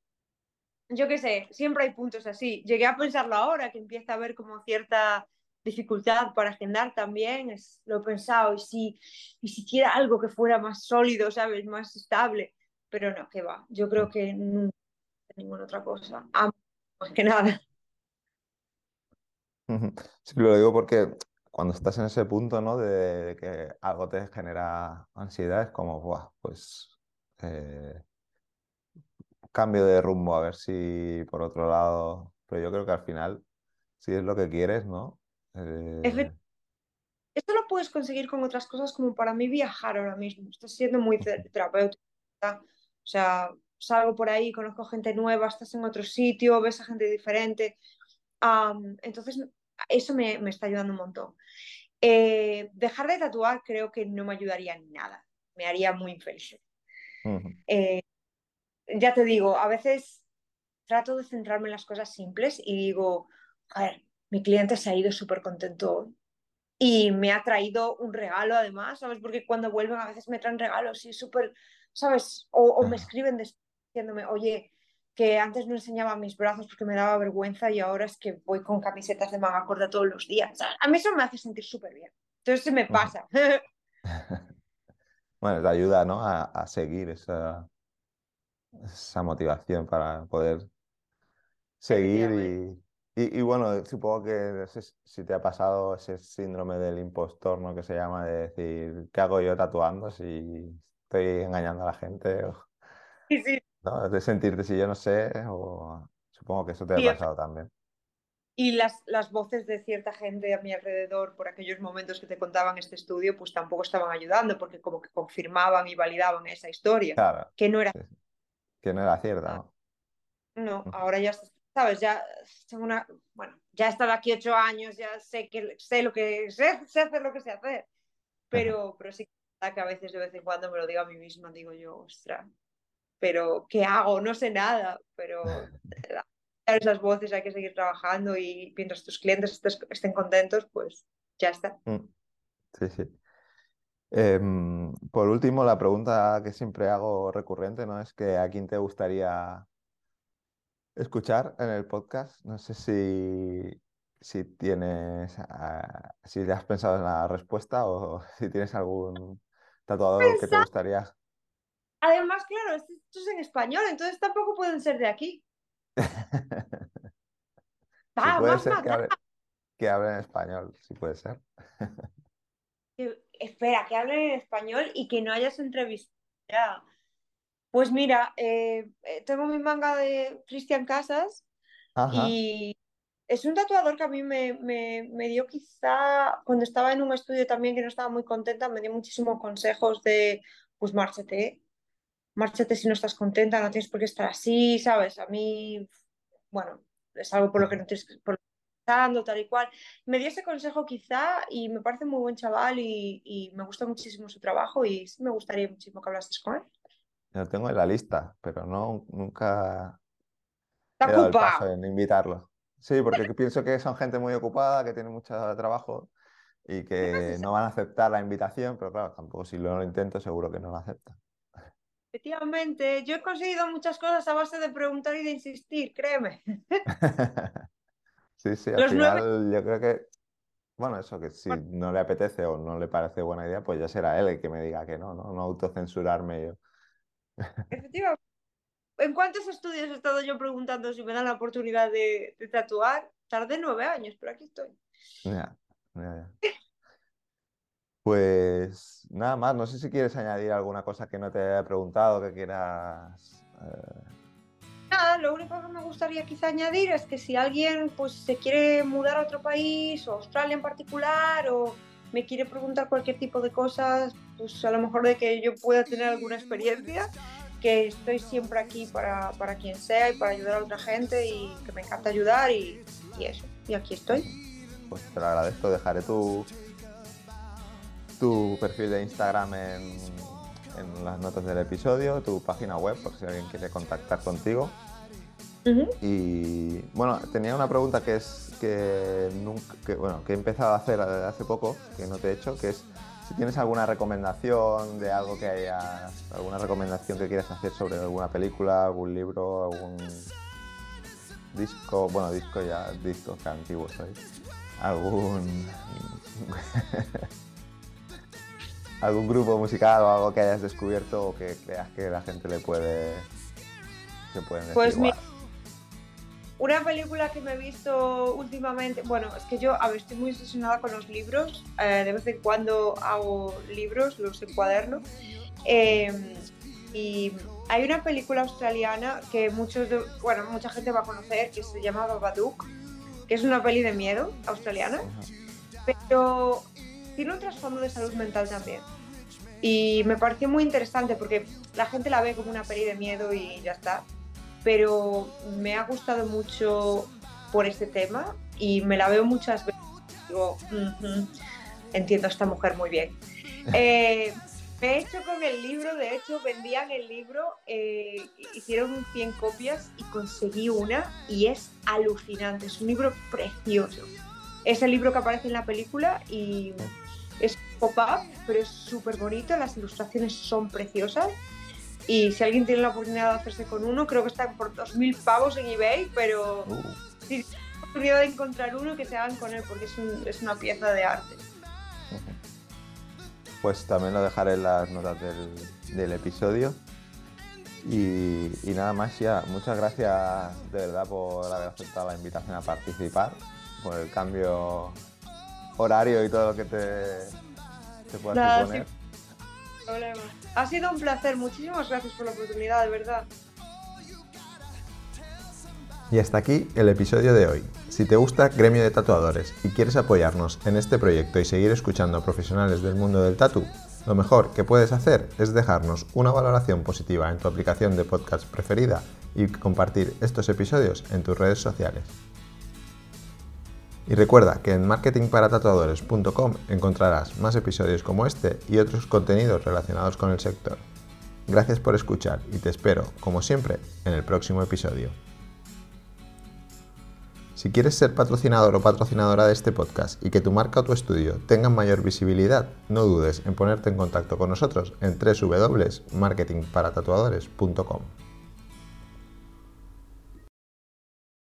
yo qué sé, siempre hay puntos así. Llegué a pensarlo ahora, que empieza a haber como cierta dificultad para agendar también, es, lo he pensado, y si, y si quiera algo que fuera más sólido, ¿sabes? Más estable, pero no, que va, yo creo que no ninguna otra cosa, más que nada. Sí, lo digo porque cuando estás en ese punto, ¿no? De, que algo te genera ansiedad, es como, Buah, pues eh, cambio de rumbo, a ver si por otro lado, pero yo creo que al final, si es lo que quieres, ¿no? Eh... Esto lo puedes conseguir con otras cosas como para mí viajar ahora mismo. Estás siendo muy terapéutico. O sea, salgo por ahí, conozco gente nueva, estás en otro sitio, ves a gente diferente. entonces, eso me, me, está ayudando un montón. Eh, dejar de tatuar creo que no me ayudaría en nada. Me haría muy infeliz. Eh, ya te digo, a veces trato de centrarme en las cosas simples y digo, a ver, mi cliente se ha ido súper contento y me ha traído un regalo además, ¿sabes? Porque cuando vuelven a veces me traen regalos y súper, ¿sabes? O, me escriben diciéndome, oye, que antes no enseñaba mis brazos porque me daba vergüenza y ahora es que voy con camisetas de manga corta todos los días. A mí eso me hace sentir súper bien. Entonces se me pasa. bueno, te ayuda, ¿no? A, seguir esa, esa motivación para poder seguir y y, bueno, supongo que si te ha pasado ese síndrome del impostor, ¿no? Que se llama de decir, ¿qué hago yo tatuando si estoy engañando a la gente? Sí, sí. ¿no? De sentirte si yo no sé, o supongo que eso te ha pasado también. Y las, las voces de cierta gente a mi alrededor por aquellos momentos que te contaban este estudio, pues tampoco estaban ayudando, porque como que confirmaban y validaban esa historia, claro, que no era... Que no era cierta, ¿no? No, ahora ya, sabes, ya tengo una... Bueno, ya he estado aquí ocho años, ya sé, que, sé lo que... Sé, sé hacer lo que sé hacer, pero, pero sí que a veces de vez en cuando me lo digo a mí misma, digo yo, ostras, pero ¿qué hago? No sé nada, pero esas voces hay que seguir trabajando y mientras tus clientes estén contentos, pues ya está. Mm. Sí, sí. Em, por último, la pregunta que siempre hago recurrente, ¿no? Es que a quién te gustaría escuchar en el podcast. No sé si, si tienes, ah, si has pensado en la respuesta o si tienes algún tatuador que te gustaría. Además, claro, esto es en español, entonces tampoco pueden ser de aquí. Va, puede ser que, hable, en español, sí puede ser. Espera, que hablen en español y que no hayas entrevistado. Pues mira, eh, eh, tengo mi manga de Cristian Casas y es un tatuador que a mí me, me, dio quizá, cuando estaba en un estudio también que no estaba muy contenta, me dio muchísimos consejos de, pues márchate, márchate si no estás contenta, no tienes por qué estar así, ¿sabes? A mí, bueno, es algo por lo que no tienes que por tal y cual. Me dio ese consejo quizá y me parece muy buen chaval y, me gusta muchísimo su trabajo y sí me gustaría muchísimo que hablases con él. Lo tengo en la lista, pero no, nunca he dado el paso en invitarlo. Sí, porque pienso que son gente muy ocupada, que tiene mucho trabajo y que no van a aceptar la invitación, pero claro, tampoco si lo intento seguro que no lo aceptan. Efectivamente, yo he conseguido muchas cosas a base de preguntar y de insistir, créeme. sí, sí, al final yo creo que, bueno, eso que si no le apetece o no le parece buena idea, pues ya será él el que me diga que no, no, no autocensurarme yo. Efectivamente. ¿En cuántos estudios he estado yo preguntando si me dan la oportunidad de, tatuar? Tardé nueve años, pero aquí estoy. Ya, ya, ya. Pues nada más, no sé si quieres añadir alguna cosa que no te haya preguntado, que quieras... Eh. Nada, lo único que me gustaría quizá añadir es que si alguien pues se quiere mudar a otro país, o Australia en particular, o me quiere preguntar cualquier tipo de cosas, pues a lo mejor de que yo pueda tener alguna experiencia, que estoy siempre aquí para, para quien sea y para ayudar a otra gente y que me encanta ayudar y, y eso. Y aquí estoy. Pues te lo agradezco, dejaré tu, tu perfil de Instagram en, las notas del episodio, tu página web, por si alguien quiere contactar contigo. Y bueno, tenía una pregunta que es que, nunca, bueno, que he empezado a hacer hace poco, que no te he hecho, que es si tienes alguna recomendación de algo que hayas, alguna recomendación que quieras hacer sobre alguna película, algún libro, algún disco, bueno, disco ya, disco que antiguo soy, algún algún grupo musical o algo que hayas descubierto o que creas que la gente le puede se pueden Pues mira, una película que me he visto últimamente, bueno, es que yo a ver, estoy muy obsesionada con los libros, eh, de vez en cuando hago libros, los encuaderno. Eh, y hay una película australiana que muchos, bueno, mucha gente va a conocer que se llama Babadook, que es una peli de miedo australiana, pero tiene un trasfondo de salud mental también. Y me pareció muy interesante porque la gente la ve como una peli de miedo y ya está. Pero me ha gustado mucho por este tema y me la veo muchas veces. Digo, entiendo a esta mujer muy bien. Eh, me he hecho con el libro, de hecho vendían el libro, eh, hicieron 100 copias y conseguí una y es alucinante, es un libro precioso. Es el libro que aparece en la película y es pop-up, pero es súper bonito, las ilustraciones son preciosas. Y si alguien tiene la oportunidad de hacerse con uno, creo que están por 2.000 pavos en eBay, pero uh. si tiene la oportunidad de encontrar uno, que se hagan con él, porque es, es una pieza de arte. Pues también lo dejaré en las notas del, episodio. Y, y, nada más ya, muchas gracias de verdad por haber aceptado la invitación a participar, por el cambio horario y todo lo que te, te pueda suponer. Ha sido un placer, muchísimas gracias por la oportunidad, de verdad. Y hasta aquí el episodio de hoy. Si te gusta Gremio de Tatuadores y quieres apoyarnos en este proyecto y seguir escuchando a profesionales del mundo del tatu, lo mejor que puedes hacer es dejarnos una valoración positiva en tu aplicación de podcast preferida y compartir estos episodios en tus redes sociales. Y recuerda que en marketingparatatuadores.com encontrarás más episodios como este y otros contenidos relacionados con el sector. Gracias por escuchar y te espero, como siempre, en el próximo episodio. Si quieres ser patrocinador o patrocinadora de este podcast y que tu marca o tu estudio tengan mayor visibilidad, no dudes en ponerte en contacto con nosotros en www.marketingparatatuadores.com.